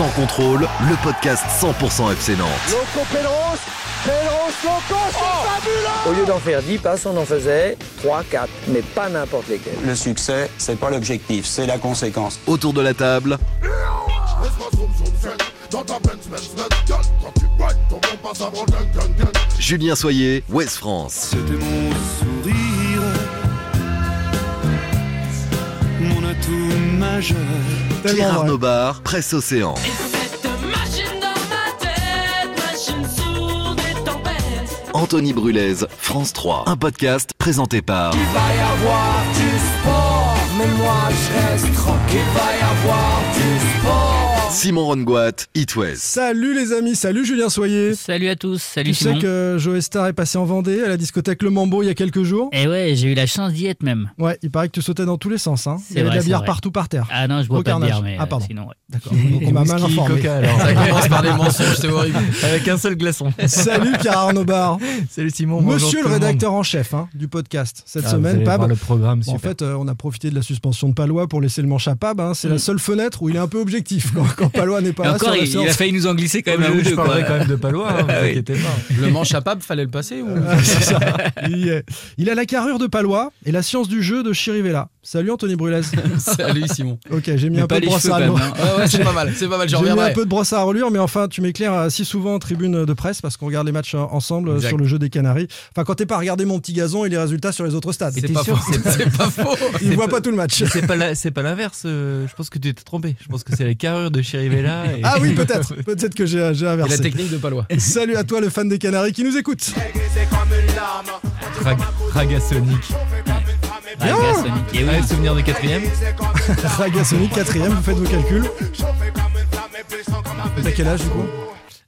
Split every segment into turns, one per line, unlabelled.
Sans contrôle, le podcast 100% FC Nantes.
Loco Pedros, Pedros Loco, c'est fabuleux
Au lieu d'en faire 10 passes, on en faisait 3, 4, mais pas n'importe lesquels.
Le succès, c'est pas l'objectif, c'est la conséquence.
Autour de la table, Julien Soyer, West France.
C'était mon sourire,
Tellement vrai.
Arnaud Bar, Presse Océan.
Cette machine dans ma tête, machine sourde et tempête.
Anthony Brulez, France 3. Un podcast présenté par
va y avoir du sport, mais moi je reste tranquille. Il va y avoir du sport.
Simon Rongoat, It West.
Salut les amis, salut Julien Soyer.
Salut à tous, salut
Tu
Simon.
sais que Joe Star est passé en Vendée à la discothèque Le Mambo il y a quelques jours
Et ouais, j'ai eu la chance d'y être même.
Ouais, il paraît que tu sautais dans tous les sens. Hein. Il y avait
vrai,
de la bière
vrai.
partout par terre.
Ah non, je bois
Au
pas de bière, mais
Ah,
euh,
pardon.
sinon, ouais.
D'accord, donc on m'a mal informé.
Ça commence par des mensonges, c'est horrible. Avec un seul glaçon.
Salut Pierre Arnaud Bar.
Salut Simon.
Monsieur
tout
le
monde.
rédacteur en chef hein, du podcast cette
Ah, vous
semaine, Pab.
le programme,
en fait, euh, on a profité de la suspension de Palois pour laisser le manche à Pab. hein. C'est la
Mm.
seule fenêtre où il est un peu objectif quand, Palois n'est pas là.
encore,
sur la
il, il a failli nous en glisser quand même un
je,
ou
je
deux. quoi.
parlerai quand même de Palois, hein, vous
Ah oui.
inquiétez pas.
Le manche à pape, fallait le passer ou
Ah, c'est ça. Il. Il a la carrure de Palois et la science du jeu de Chirivella. Salut Anthony Brulez.
Salut Simon.
ok, j'ai mis
Mais
un peu de brosse à relure.
hein.
Ouais, ouais, c'est pas mal, c'est pas mal, j'en
J'ai mis un peu de brosse à relure, mais enfin, tu m'éclaires euh, si souvent en tribune de presse parce qu'on regarde les matchs euh, ensemble euh,
Exact.
sur le jeu des Canaries. Enfin, quand t'es pas à regarder mon petit gazon et les résultats sur les autres stades.
C'est pas faux, c'est pas faux.
Il voit pas tout le match.
C'est pas la- c'est pas l'inverse. Je pense que tu t'es trompé. Je pense que c'est la carrure de Chirivella. Et...
Ah oui, peut-être. Peut-être que j'ai j'ai
Et la
inversé.
technique de Palois.
Salut à toi, le fan des Canaries qui nous écoute.
Rag- Raga Sonic.
Et oui.
Ah, souvenir de quatrième.
Raga Sonic, quatrième, vous faites vos calculs. T'as quel âge du coup?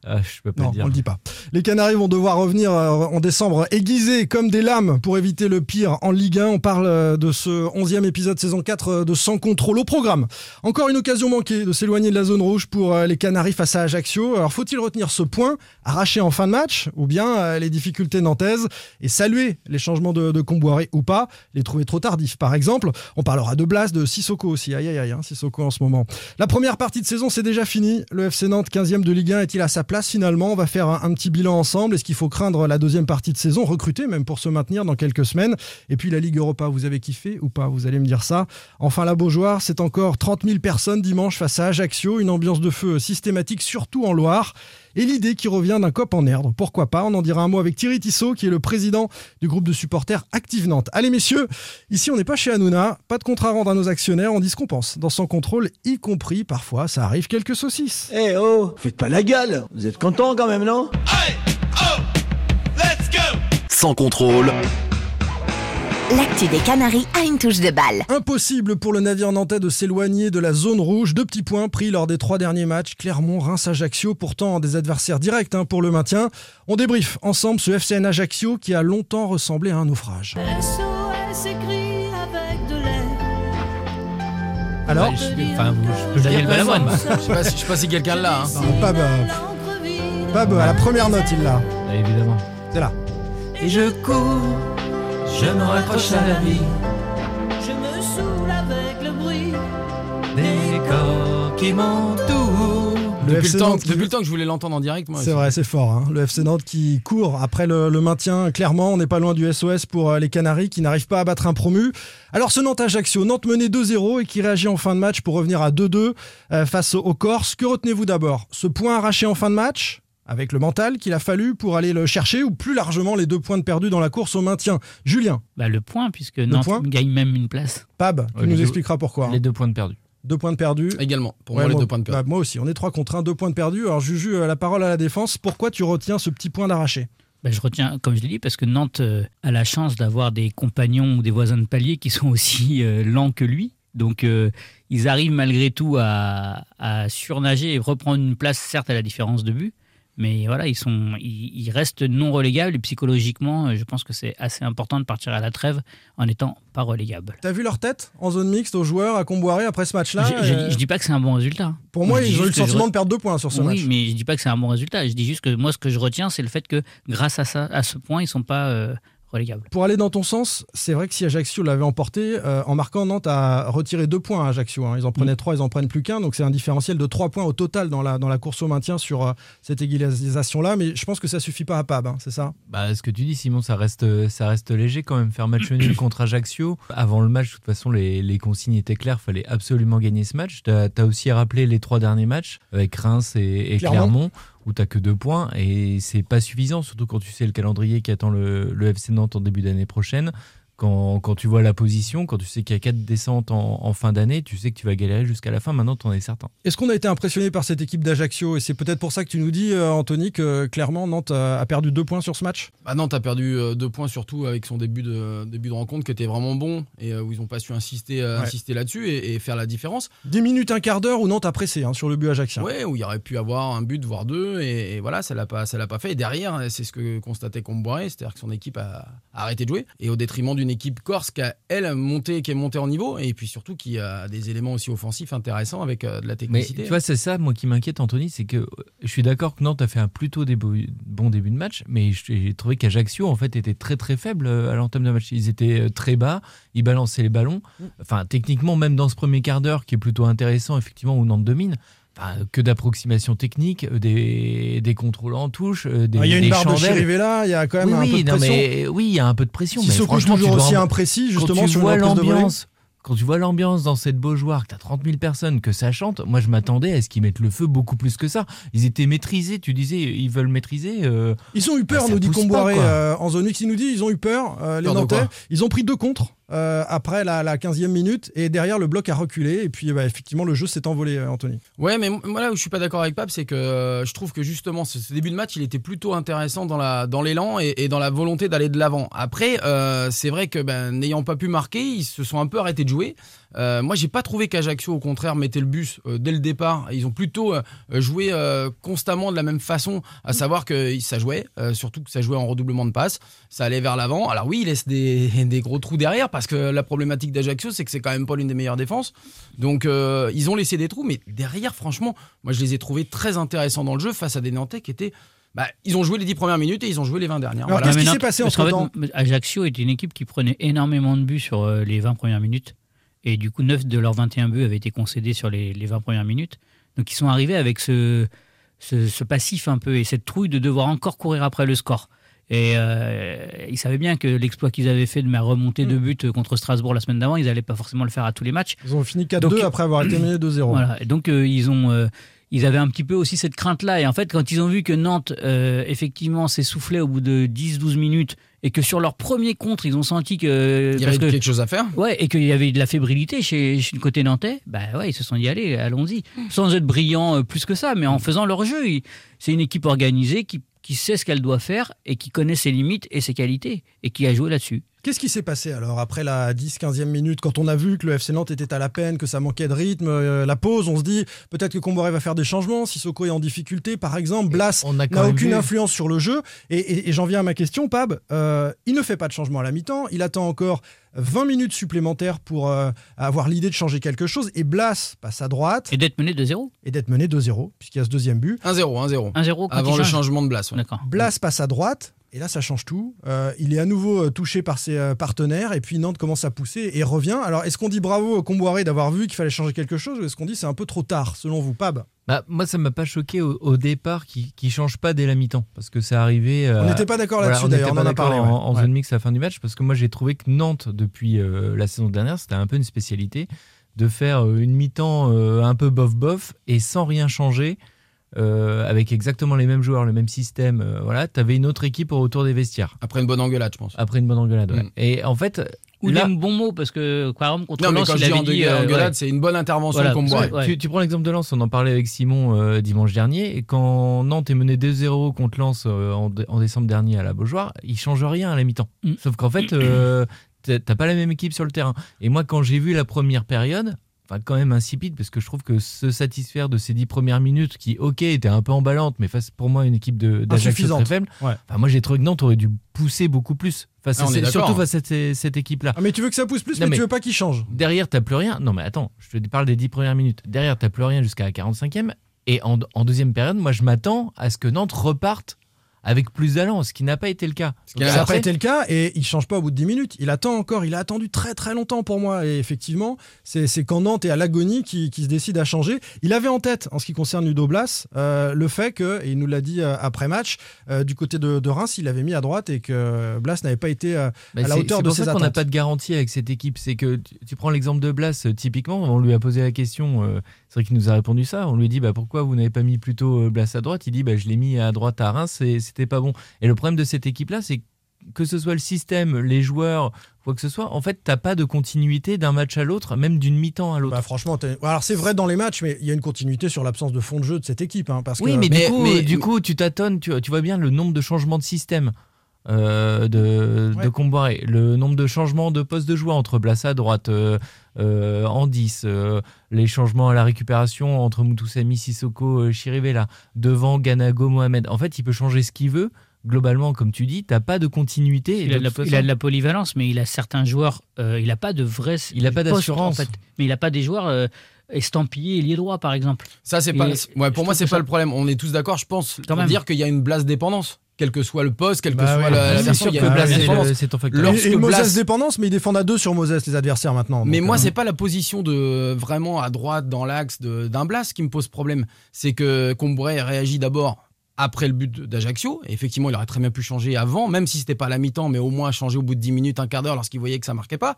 Ah, je peux pas
Non,
le dire.
on le dit pas. Les Canaries vont devoir revenir euh, en décembre aiguisés comme des lames pour éviter le pire en Ligue 1. On parle euh, de ce 11e épisode saison 4 euh, de Sans contrôle au programme. Encore une occasion manquée de s'éloigner de la zone rouge pour euh, les Canaries face à Ajaccio. Alors faut-il retenir ce point arraché en fin de match ou bien euh, les difficultés nantaises et saluer les changements de, de Comboiré ou pas, les trouver trop tardifs par exemple? On parlera de Blas, de Sissoko aussi. Aïe aïe aïe, hein, Sissoko en ce moment. La première partie de saison, c'est déjà fini. Le FC Nantes, 15e de Ligue 1, est-il à sa place? Finalement On va faire un, un petit bilan ensemble. Est-ce qu'il faut craindre la deuxième partie de saison, recruter même pour se maintenir dans quelques semaines? Et puis la Ligue Europa, vous avez kiffé ou pas? Vous allez me dire ça. Enfin, la Beaujoire, c'est encore 30 000 personnes dimanche face à Ajaccio. Une ambiance de feu systématique, surtout en Loire. Et l'idée qui revient d'un cop en Erdre. Pourquoi pas On en dira un mot avec Thierry Tissot, qui est le président du groupe de supporters Active Nantes. Allez messieurs, ici on n'est pas chez Hanouna, pas de contrat à rendre à nos actionnaires, on dit ce qu'on pense. Dans son contrôle, y compris parfois, ça arrive quelques saucisses.
Eh oh, faites pas la gueule. Vous êtes contents quand même, non?
Sans contrôle,
L'actu des Canaries a une touche de balle.
Impossible pour le navire nantais de s'éloigner de la zone rouge. Deux petits points pris lors des trois derniers matchs. Clermont, Reims, Ajaccio, pourtant des adversaires directs hein, pour le maintien. On débriefe ensemble ce FCN Ajaccio qui a longtemps ressemblé à un naufrage.
SOS écrit avec de l'air.
Alors,
je- Enfin, vous- je peux le
Daniel
dire.
Balavoine.
Je sais pas si, je sais pas si quelqu'un l'a. Hein.
Euh, Pab, à la première note, il l'a.
Évidemment.
C'est là.
Et je cours, je me raccroche à la vie.
Je me saoule avec le bruit.
Des corps qui m'entourent.
Le
Depuis,
FC
le temps,
Nantes qui-
depuis le temps que je voulais l'entendre en direct, moi.
C'est vrai, c'est fort. hein. Le FC Nantes qui court après le, le maintien. Clairement, on n'est pas loin du SOS pour euh, les Canaries qui n'arrivent pas à battre un promu. Alors ce Nantes-Ajaccio, Nantes menait 2-0 et qui réagit en fin de match pour revenir à 2-2 euh, face aux Corses. Que retenez-vous d'abord? Ce point arraché en fin de match? Avec le mental qu'il a fallu pour aller le chercher ou plus largement les deux points de perdus dans la course au maintien. Julien,
Bah, le point, puisque Nantes
point
gagne même une place.
Pab, tu
Ouais,
nous expliqueras pourquoi. hein.
Les deux points de perdu.
Deux points de perdus.
Également, pour
Ouais,
moi, les
moi,
deux points de
bah, moi aussi, on est 3 contre 1, deux points de perdus. Alors Juju, euh, la parole à la défense. Pourquoi tu retiens ce petit point d'arraché?
Bah, je retiens, comme je l'ai dit, parce que Nantes euh, a la chance d'avoir des compagnons ou des voisins de palier qui sont aussi euh, lents que lui. Donc, euh, ils arrivent malgré tout à, à surnager et reprendre une place, certes à la différence de but. Mais voilà, ils, sont, ils, ils restent non relégables et psychologiquement, euh, je pense que c'est assez important de partir à la trêve en n'étant pas relégable.
T'as vu leur tête en zone mixte aux joueurs à Comboiré après ce match-là
Je, je,
Euh,
dis- je dis pas que c'est un bon résultat.
Pour moi, ils ont eu le
je
sentiment de perdre deux points sur ce
oui,
match.
mais je dis pas que c'est un bon résultat. Je dis juste que moi, ce que je retiens, c'est le fait que grâce à ça, à ce point, ils sont pas euh, relégable.
Pour aller dans ton sens, c'est vrai que si Ajaccio l'avait emporté, euh, en marquant, Nantes a retiré deux points à Ajaccio. hein. Ils en
Mm.
prenaient trois, ils en prennent plus qu'un. Donc c'est un différentiel de trois points au total dans la, dans la course au maintien sur euh, cette égalisation-là. Mais je pense que ça suffit pas à Pab, hein, c'est ça?
Bah, ce que tu dis, Simon, ça reste, ça reste léger quand même. Faire match nul contre Ajaccio. Avant le match, de toute façon, les, les consignes étaient claires. Il fallait absolument gagner ce match. Tu as, aussi rappelé les trois derniers matchs avec Reims et, et
Clermont.
Clermont, où tu que deux points. Et c'est pas suffisant, surtout quand tu sais le calendrier qui attend le, le FC Nantes en début d'année prochaine. Quand, quand tu vois la position, quand tu sais qu'il y a quatre descentes en, en fin d'année, tu sais que tu vas galérer jusqu'à la fin. Maintenant, tu en es certain.
Est-ce qu'on a été impressionné par cette équipe d'Ajaccio? Et c'est peut-être pour ça que tu nous dis, euh, Anthony, que clairement Nantes a perdu deux points sur ce match?
Bah non, t'as perdu euh, deux points surtout avec son début de, début de rencontre qui était vraiment bon et euh, où ils n'ont pas su insister,
Ouais.
insister là-dessus et, et faire la différence.
10 minutes, un quart d'heure où Nantes a pressé hein, sur le but ajaxien.
Ouais, où il y aurait pu avoir un but, voire deux, et, et voilà, ça l'a pas, ça l'a pas fait. Et derrière, c'est ce que constatait Comboiré, c'est-à-dire que son équipe a, a arrêté de jouer, et au détriment d'une équipe corse qui a elle monté, qui est montée en niveau, et puis surtout qui a des éléments aussi offensifs intéressants avec euh, de la
Mais
technicité.
tu vois, c'est ça, moi, qui m'inquiète, Anthony, c'est que euh, je suis d'accord que Nantes a fait un plutôt bon début de match, mais j'ai trouvé qu'Ajaccio, en fait, était très très faible euh, à l'entame de match. Ils étaient très bas, ils balançaient les ballons. Enfin, techniquement, même dans ce premier quart d'heure, qui est plutôt intéressant, effectivement, où Nantes domine, enfin, que d'approximation technique, euh, des, des contrôles en touche, euh, des,
Ah, Il y a une barre de
chandelles.
Chirivella, il y a quand même
oui,
un
oui,
peu de
non,
pression.
mais oui, il y a un peu de pression. mais
Sissoko
franchement,
toujours
tu dois
aussi
en-
imprécis,
quand
justement,
tu
sur
vois
de
l'ambiance, quand tu vois l'ambiance dans cette Beaujoire, que tu as 30 000 personnes, que ça chante, moi je m'attendais à ce qu'ils mettent le feu beaucoup plus que ça. Ils étaient maîtrisés, tu disais, ils veulent maîtriser. euh,
Ils ont eu peur,
bah,
nous dit Comboiré euh, en zone X. Il nous dit ils ont eu peur, euh, les
de
Nantais. Ils ont pris deux contres euh, après la, la 15e minute et derrière le bloc a reculé. Et puis bah, effectivement, le jeu s'est envolé, euh, Anthony.
Ouais, mais moi là où je suis pas d'accord avec Pape, c'est que euh, je trouve que justement ce, début de match, il était plutôt intéressant dans la dans l'élan et, dans la volonté d'aller de l'avant. Après, c'est vrai que ben, n'ayant pas pu marquer, ils se sont un peu arrêtés de jouer. Euh, moi, j'ai pas trouvé qu'Ajaccio, au contraire, mettait le bus euh, dès le départ. Ils ont plutôt euh, joué euh, constamment de la même façon, à savoir que ça jouait, euh, surtout que ça jouait en redoublement de passes, ça allait vers l'avant. Alors oui, il laisse des, des gros trous derrière parce que la problématique d'Ajaccio, c'est que c'est quand même pas l'une des meilleures défenses. Donc euh, ils ont laissé des trous, mais derrière, franchement, moi je les ai trouvés très intéressants dans le jeu face à des Nantais qui étaient. Bah, ils ont joué les 10 premières minutes et ils ont joué les 20 dernières.
Alors,
Voilà.
qu'est-ce qui s'est passé entre-temps
fait, Ajaccio était une équipe qui prenait énormément de buts sur les 20 premières minutes. Et du coup, 9 de leurs 21 buts avaient été concédés sur les, les 20 premières minutes. Donc ils sont arrivés avec ce, ce, ce passif un peu et cette trouille de devoir encore courir après le score. Et euh, ils savaient bien que l'exploit qu'ils avaient fait de ma remontée
Mm.
de buts contre Strasbourg la semaine d'avant, ils n'allaient pas forcément le faire à tous les matchs.
Ils ont fini 4-2
Donc-
après avoir été menés 2-0.
Voilà. Et donc euh, ils ont, euh, ils avaient un petit peu aussi cette crainte-là. Et en fait, quand ils ont vu que Nantes euh, effectivement s'essoufflait au bout de 10-12 minutes et que sur leur premier contre, ils ont senti que
Il y avait
que-
quelque chose à faire.
Ouais, et qu'il y avait de la fébrilité chez, chez le côté nantais, bah ouais, ils se sont dit allez, allons-y. Sans être brillants euh, plus que ça, mais en faisant leur jeu. C'est une équipe organisée qui, qui sait ce qu'elle doit faire et qui connaît ses limites et ses qualités et qui a joué là-dessus.
Qu'est-ce qui s'est passé alors après la 10-15e minute quand on a vu que le FC Nantes était à la peine, que ça manquait de rythme, euh, la pause, on se dit peut-être que Comboré va faire des changements, Sissoko est en difficulté par exemple, Blas n'a aucune
vu-
influence sur le jeu et, et- et j'en viens à ma question Pab, Euh, il ne fait pas de changement à la mi-temps, il attend encore 20 minutes supplémentaires pour euh, avoir l'idée de changer quelque chose et Blas passe à droite
Et d'être mené de 0
et d'être mené 2-0 puisqu'il y a ce deuxième but.
1-0, 1-0.
1-0 quand
Avant le
change.
changement de Blas. ouais.
D'accord.
Blas passe à droite. Et là, ça change tout. Euh, il est à nouveau euh, touché par ses euh, partenaires. Et puis Nantes commence à pousser et revient. Alors, est-ce qu'on dit bravo au Comboiré d'avoir vu qu'il fallait changer quelque chose Ou est-ce qu'on dit c'est un peu trop tard, selon vous, Pab?
Bah, moi, ça m'a pas choqué au, au départ qu'ils ne changent pas dès la mi-temps. Parce que c'est arrivé. euh,
On n'était pas d'accord là-dessus, d'ailleurs. On en a parlé.
en,
ouais.
en
Ouais.
zone mix à la fin du match. Parce que moi, j'ai trouvé que Nantes, depuis euh, la saison dernière, c'était un peu une spécialité de faire une mi-temps un peu bof-bof et sans rien changer. Euh, avec exactement les mêmes joueurs, le même système, euh, voilà, tu avais une autre équipe au retour des vestiaires.
Après une bonne engueulade, je pense.
Après une bonne engueulade. ouais.
Mm.
Et en fait,
Ou
là,
des bons mots, parce que exemple, contre
Non, mais
Lens,
quand je
il
dis
avait dit. euh,
engueulade,
ouais.
c'est une bonne intervention
Voilà. Ouais.
Tu, tu prends l'exemple de Lens, on en parlait avec Simon euh, dimanche dernier, et quand Nantes est mené 2-0 contre Lens euh, en, dé- en décembre dernier à la Beaujoire, il change rien à la mi-temps.
Mm.
Sauf qu'en fait, euh, t'as pas la même équipe sur le terrain. Et moi, quand j'ai vu la première période, enfin quand même insipide, parce que je trouve que se satisfaire de ces 10 premières minutes, qui, ok, étaient un peu emballantes, mais face pour moi une équipe
Insuffisante.
très faible,
Ouais.
enfin, moi j'ai trouvé que Nantes aurait dû pousser beaucoup plus, face
Ah,
à surtout face à cette, cette équipe-là.
Ah, mais tu veux que ça pousse plus,
Non,
mais,
mais-
tu veux pas qu'il change.
Derrière, t'as plus rien. Non, mais attends, je te parle des 10 premières minutes. Derrière, t'as plus rien jusqu'à la 45e. Et en, en deuxième période, moi, je m'attends à ce que Nantes reparte avec plus d'allant, ce qui n'a pas été le cas.
qui a-
Ça n'a pas été le cas et il change pas au bout de 10 minutes. Il attend encore, il a attendu très très longtemps pour moi. Et effectivement, c'est c'est quand Nantes est à l'agonie qui, qui se décide à changer. Il avait en tête, en ce qui concerne Ludo Blas, euh, le fait que, et il nous l'a dit euh, après match, euh, du côté de, de Reims, il avait mis à droite et que Blas n'avait pas été euh,
Bah,
à la
c'est-
hauteur
c'est
de
pour
ses
ça qu'on n'a
attentes.
pas de garantie avec cette équipe. C'est que tu, tu prends l'exemple de Blas, typiquement, on lui a posé la question, euh, c'est vrai qu'il nous a répondu ça, on lui a dit bah, pourquoi vous n'avez pas mis plutôt euh, Blas à droite? Il dit bah, je l'ai mis à droite à Reims et c'était pas bon. Et le problème de cette équipe-là, c'est que ce soit le système, les joueurs, quoi que ce soit, en fait, t'as pas de continuité d'un match à l'autre, même d'une mi-temps à l'autre.
Bah, franchement, alors c'est vrai dans les matchs, mais il y a une continuité sur l'absence de fond de jeu de cette équipe. hein, parce
Oui,
que-
mais,
Mais-
du, coup,
mais-
euh, du coup, tu tâtonnes, tu, tu vois bien le nombre de changements de système euh, de,
Ouais.
de Comboiré, le nombre de changements de poste de joueur entre Blassa à droite, euh, euh, en 10, euh, les changements à la récupération entre Moutoussamy, Sissoko, euh, Chirivella, devant Ganago, Mohamed. En fait, il peut changer ce qu'il veut. Globalement, comme tu dis, t'as pas de continuité.
Il a, de la, il a de la polyvalence, mais il a certains joueurs. euh, il n'a pas de vrai.
Il a pas d'assurance.
En fait. Mais il n'a pas des joueurs euh, estampillés ailier droit, par exemple.
Ça, c'est pas. Ouais, pour moi, c'est pas
ça-
le problème. On est tous d'accord, je pense,
Quand
pour
même.
dire qu'il y a une blase dépendance. Quel que soit le poste, quelle que
Bah
soit
ouais.
la, version, il y a une
c'est.
Lorsque
et, et Moses
Blas-
dépendance, mais ils défendent à deux sur Moses, les adversaires maintenant.
Mais moi,
euh,
c'est pas la position de vraiment à droite dans l'axe de- d'un Blas qui me pose problème. C'est que Combouré réagit d'abord après le but d'Ajaccio. Effectivement, il aurait très bien pu changer avant, même si c'était pas à la mi-temps, mais au moins changer au bout de 10 minutes, un quart d'heure lorsqu'il voyait que ça marquait pas.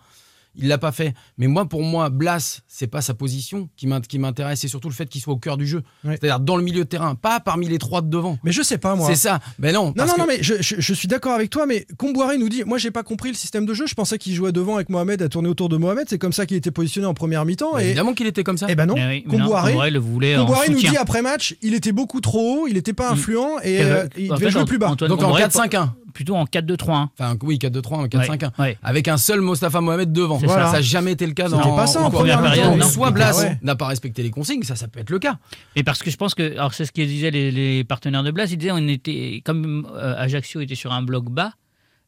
Il l'a pas fait. Mais moi, pour moi, Blas, c'est pas sa position qui m'int- qui m'intéresse, c'est surtout le fait qu'il soit au cœur du jeu.
Ouais.
C'est-à-dire dans le milieu de terrain, pas parmi les trois de devant.
Mais je sais pas, moi.
C'est ça. Mais non.
Non,
parce
non,
que-
non, mais je, je- je suis d'accord avec toi, mais Comboiré nous dit Moi, j'ai pas compris le système de jeu. Je pensais qu'il jouait devant avec Mohamed à tourner autour de Mohamed. C'est comme ça qu'il était positionné en première mi-temps.
Bah,
Et,
Évidemment qu'il était comme ça.
eh ben non,
oui, non,
Comboiré,
le voulait en
Comboiré nous dit après match Il était beaucoup trop haut, il était pas influent et
Et,
euh,
euh,
il
en
devait
fait,
jouer plus bas.
Antoine
Donc en
Comboiré,
4-5-1.
Plutôt en 4-2-3-1.
Enfin, oui, 4-2-3, 4-5-1.
Ouais, ouais.
Avec un seul Mostafa Mohamed devant.
C'est
ça.
N'a jamais été le cas dans
C'était pas ça en
première période, non.
Soit
C'était-
Blas
ouais.
n'a pas respecté les consignes, ça, ça peut être le cas.
Et parce que je pense que, alors c'est ce que disaient les, les partenaires de Blas, ils disaient on était, comme euh, Ajaccio était sur un bloc bas,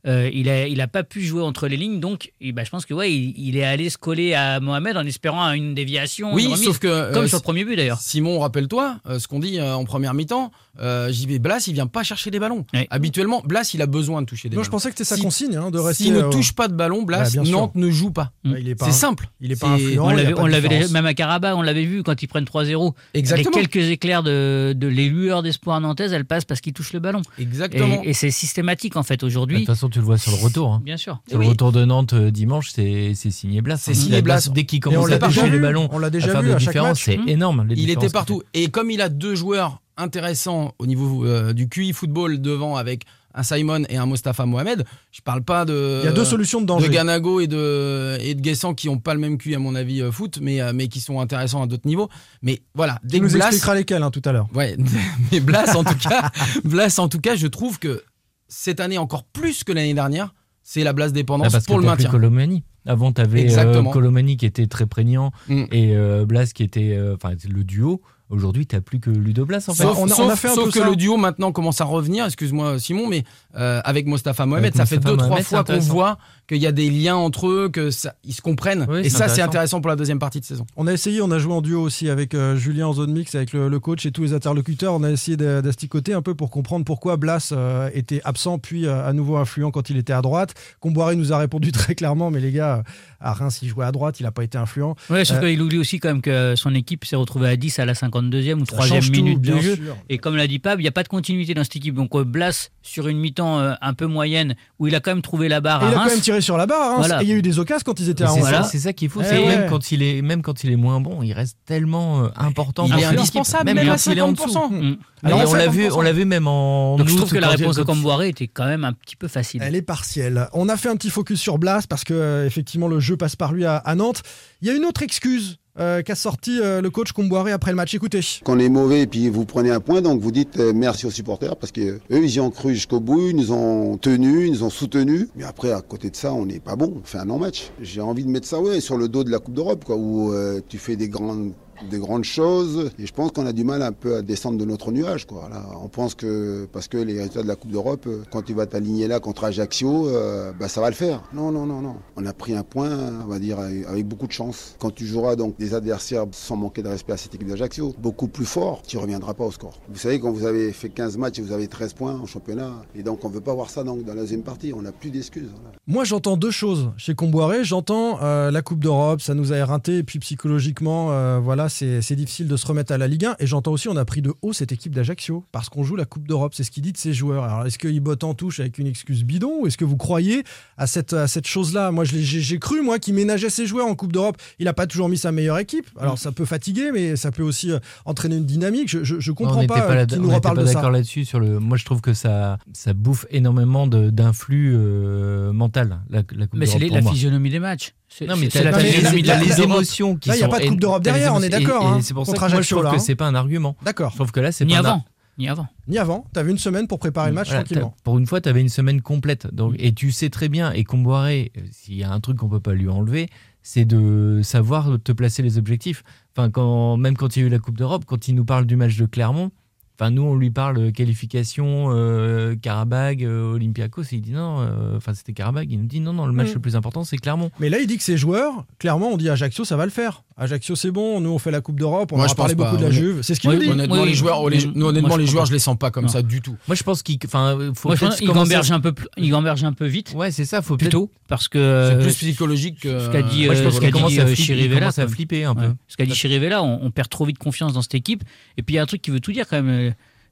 euh, il a, il a pas pu jouer entre les lignes, donc et ben, je pense que ouais, il, il est allé se coller à Mohamed en espérant une déviation,
Oui,
une remise,
sauf que. euh,
comme sur le premier but d'ailleurs.
Simon, rappelle-toi euh, ce qu'on dit euh, en première mi-temps. Euh, JB Blas, il vient pas chercher des ballons. Habituellement, Blas, il a besoin de toucher des
Non, je
ballons.
pensais que c'était sa
Si-
consigne hein, de rester.
S'il ne
euh,
touche pas de ballon, Blas,
Bah, sûr.
Nantes ne joue pas.
bah, est pas
C'est simple.
Il est pas influent.
On l'avait,
de
même à Karabakh, on l'avait vu quand ils prennent 3-0.
Exactement.
Les quelques éclairs de, de les lueurs d'espoir nantaises, elles passent parce qu'ils touchent le ballon.
Exactement.
Et, et c'est systématique en fait
De
aujourd'hui.
toute façon, tu le vois sur le retour. hein.
Bien sûr.
Sur
Oui.
le retour de Nantes euh, dimanche, c'est c'est signé Blas.
C'est signé
La
Blas.
Dès qu'il commence
l'a
à toucher
vu,
ballons,
on l'a
à
déjà
faire
vu
des
à
différences, c'est
Mmh.
énorme. les
Il était partout. Et comme il a deux joueurs intéressants au niveau euh, du QI football devant avec un Simon et un Mostafa Mohamed, je parle pas de.
Il y a deux solutions de
de
danger.
Ganago et de, et de Guessant qui ont pas le même QI à mon avis euh, foot, mais, mais qui sont intéressants à d'autres niveaux. Mais voilà, dès
Tu
que
nous
Blas,
expliquera lesquels hein, tout à l'heure.
Ouais, mais Blas en tout cas, Blas en tout cas, je trouve que cette année encore plus que l'année dernière, c'est la Blas
Ah,
dépendance
parce
pour
que
le maintien.
Colomani. Avant, tu avais
Exactement.
Colomani qui était très prégnant
Mm.
et euh, Blas qui était euh, enfin le duo. Aujourd'hui, tu plus que Ludo Blas en fait.
Sauf,
on a- on
sauf-
a fait un
sauf
peu
que
ça.
le duo maintenant commence à revenir, excuse-moi Simon, mais euh, avec Mostafa Mohamed,
Avec
ça fait deux, trois
Mohamed,
fois
c'est
qu'on voit qu'il y a des liens entre eux, que ça, ils se comprennent.
Oui,
et ça, c'est
intéressant.
pour la deuxième partie de saison.
On a essayé, on a joué en duo aussi avec euh, Julien en zone mix, avec le, le coach et tous les interlocuteurs. On a essayé d'a- d'asticoter un peu pour comprendre pourquoi Blas euh, était absent, puis euh, à nouveau influent quand il était à droite. Comboiré nous a répondu très clairement, mais les gars, à Reims, il jouait à droite, il n'a pas été influent.
Ouais, sauf
Euh,
qu'il oublie aussi quand même que son équipe s'est retrouvée à 10 à la 52e ou
Ça
3e
change tout,
minute de jeu.
sûr.
Et comme l'a dit Pab, il n'y a pas de continuité dans cette équipe. Donc euh, Blas, sur une mi-temps euh, un peu moyenne, où il a quand même trouvé la barre
Et
à
il a
Reims.
Tiré sur la barre.
Voilà.
Et il y a eu des occasions quand ils étaient à
C'est.
Voilà.
ça, c'est ça qui est fou,
Eh
c'est que
ouais.
même quand il est même quand il est moins bon, il reste tellement euh, important.
Il est indispensable,
même
même à
quand il est en dessous.
50%.
Mm.
Alors, en
on l'a vu,
50%.
on l'a vu même en.
Donc je
août,
trouve que la réponse de Camboiré était quand même un petit peu facile.
Elle est partielle. On a fait un petit focus sur Blas parce que euh, effectivement le jeu passe par lui à, à Nantes. Il y a une autre excuse euh, qu'a sorti euh, le coach Comboiré après le match. Écoutez.
Qu'on est mauvais et puis vous prenez un point, donc vous dites euh, merci aux supporters parce que eux ils y ont cru jusqu'au bout, ils nous ont tenus, ils nous ont soutenus. Mais après à côté de ça, on n'est pas bon, on fait un non-match. J'ai envie de mettre ça ouais sur le dos de la Coupe d'Europe quoi, où euh, tu fais des grandes de grandes choses. Et je pense qu'on a du mal un peu à descendre de notre nuage. Quoi. Là, on pense que parce que les résultats de la Coupe d'Europe, euh, quand tu vas t'aligner là contre Ajaccio, euh, bah, ça va le faire. Non, non, non, non. On a pris un point, on va dire, avec, beaucoup de chance. Quand tu joueras donc des adversaires sans manquer de respect à cette équipe d'Ajaccio, beaucoup plus fort, tu reviendras pas au score. Vous savez, quand vous avez fait 15 matchs et vous avez 13 points en championnat, et donc on veut pas voir ça dans la deuxième partie. On n'a plus d'excuses.
Moi, j'entends deux choses chez Comboiré. J'entends euh, la Coupe d'Europe, ça nous a éreinté, et puis psychologiquement, voilà, c'est c'est difficile de se remettre à la Ligue 1. Et j'entends aussi, on a pris de haut cette équipe d'Ajaccio, parce qu'on joue la Coupe d'Europe. C'est ce qu'il dit de ses joueurs. Alors, est-ce qu'il botte en touche avec une excuse bidon, ou est-ce que vous croyez à cette, à cette chose-là? Moi, je l'ai- j'ai cru, moi, qu'il ménageait ses joueurs en Coupe d'Europe. Il n'a pas toujours mis sa meilleure équipe. Alors, ça peut fatiguer, mais ça peut aussi euh, entraîner une dynamique. Je, je, je comprends pas,
pas,
euh, qu'il
on
nous reparle
pas
de ça.
d'accord là-dessus. Sur le, moi, je trouve que ça, ça bouffe énormément d'influx euh, mental. La, la Coupe
Mais c'est la
moi.
physionomie des matchs.
Non, mais
c'est la
les, émotions qui
Là, il y a
sont
pas de Coupe d'Europe derrière, on est d'accord, hein,
C'est pour ça que moi, je trouve que c'est pas un argument.
D'accord.
Je trouve que là, c'est
Ni
pas
avant. Ni avant.
Ni avant. Tu avais une semaine pour préparer le match
Voilà,
tranquillement.
Pour une fois, tu avais une semaine complète. Donc, et tu sais très bien, et Comboiré, s'il y a un truc qu'on peut pas lui enlever, c'est de savoir te placer les objectifs. Enfin, quand, même quand il y a eu la Coupe d'Europe, quand il nous parle du match de Clermont, enfin, nous, on lui parle euh, qualification, euh, Karabag, euh, Olympiakos, et il dit non, euh, enfin, c'était Karabag, il nous dit non, non, le match
Mm.
le plus important, c'est Clermont.
Mais là, il dit que ses joueurs, clairement, on dit Ajaccio, ça va le faire. Ajaccio, c'est bon. Nous, on fait la Coupe d'Europe. On
Moi,
en
je
a parlé
pense
beaucoup
pas.
de la Juve. C'est ce qu'il dit.
Honnêtement,
Oui,
les joueurs,
oui.
les- nous, honnêtement,
Moi,
les joueurs,
pas.
je les sens pas comme
Non.
ça du tout.
Moi, je pense qu'il enfin, faut
Moi, pense
à-
gamberge un peu, il gamberge un peu vite.
Ouais, c'est ça, faut.
Plutôt parce que
C'est plus psychologique que.
ce qu'a dit,
il
Chirivella,
commence à
quoi.
flipper un peu.
Ce qu'a dit Chirivella, on, perd trop vite confiance dans cette équipe. Et puis il y a un truc qui veut tout dire quand même,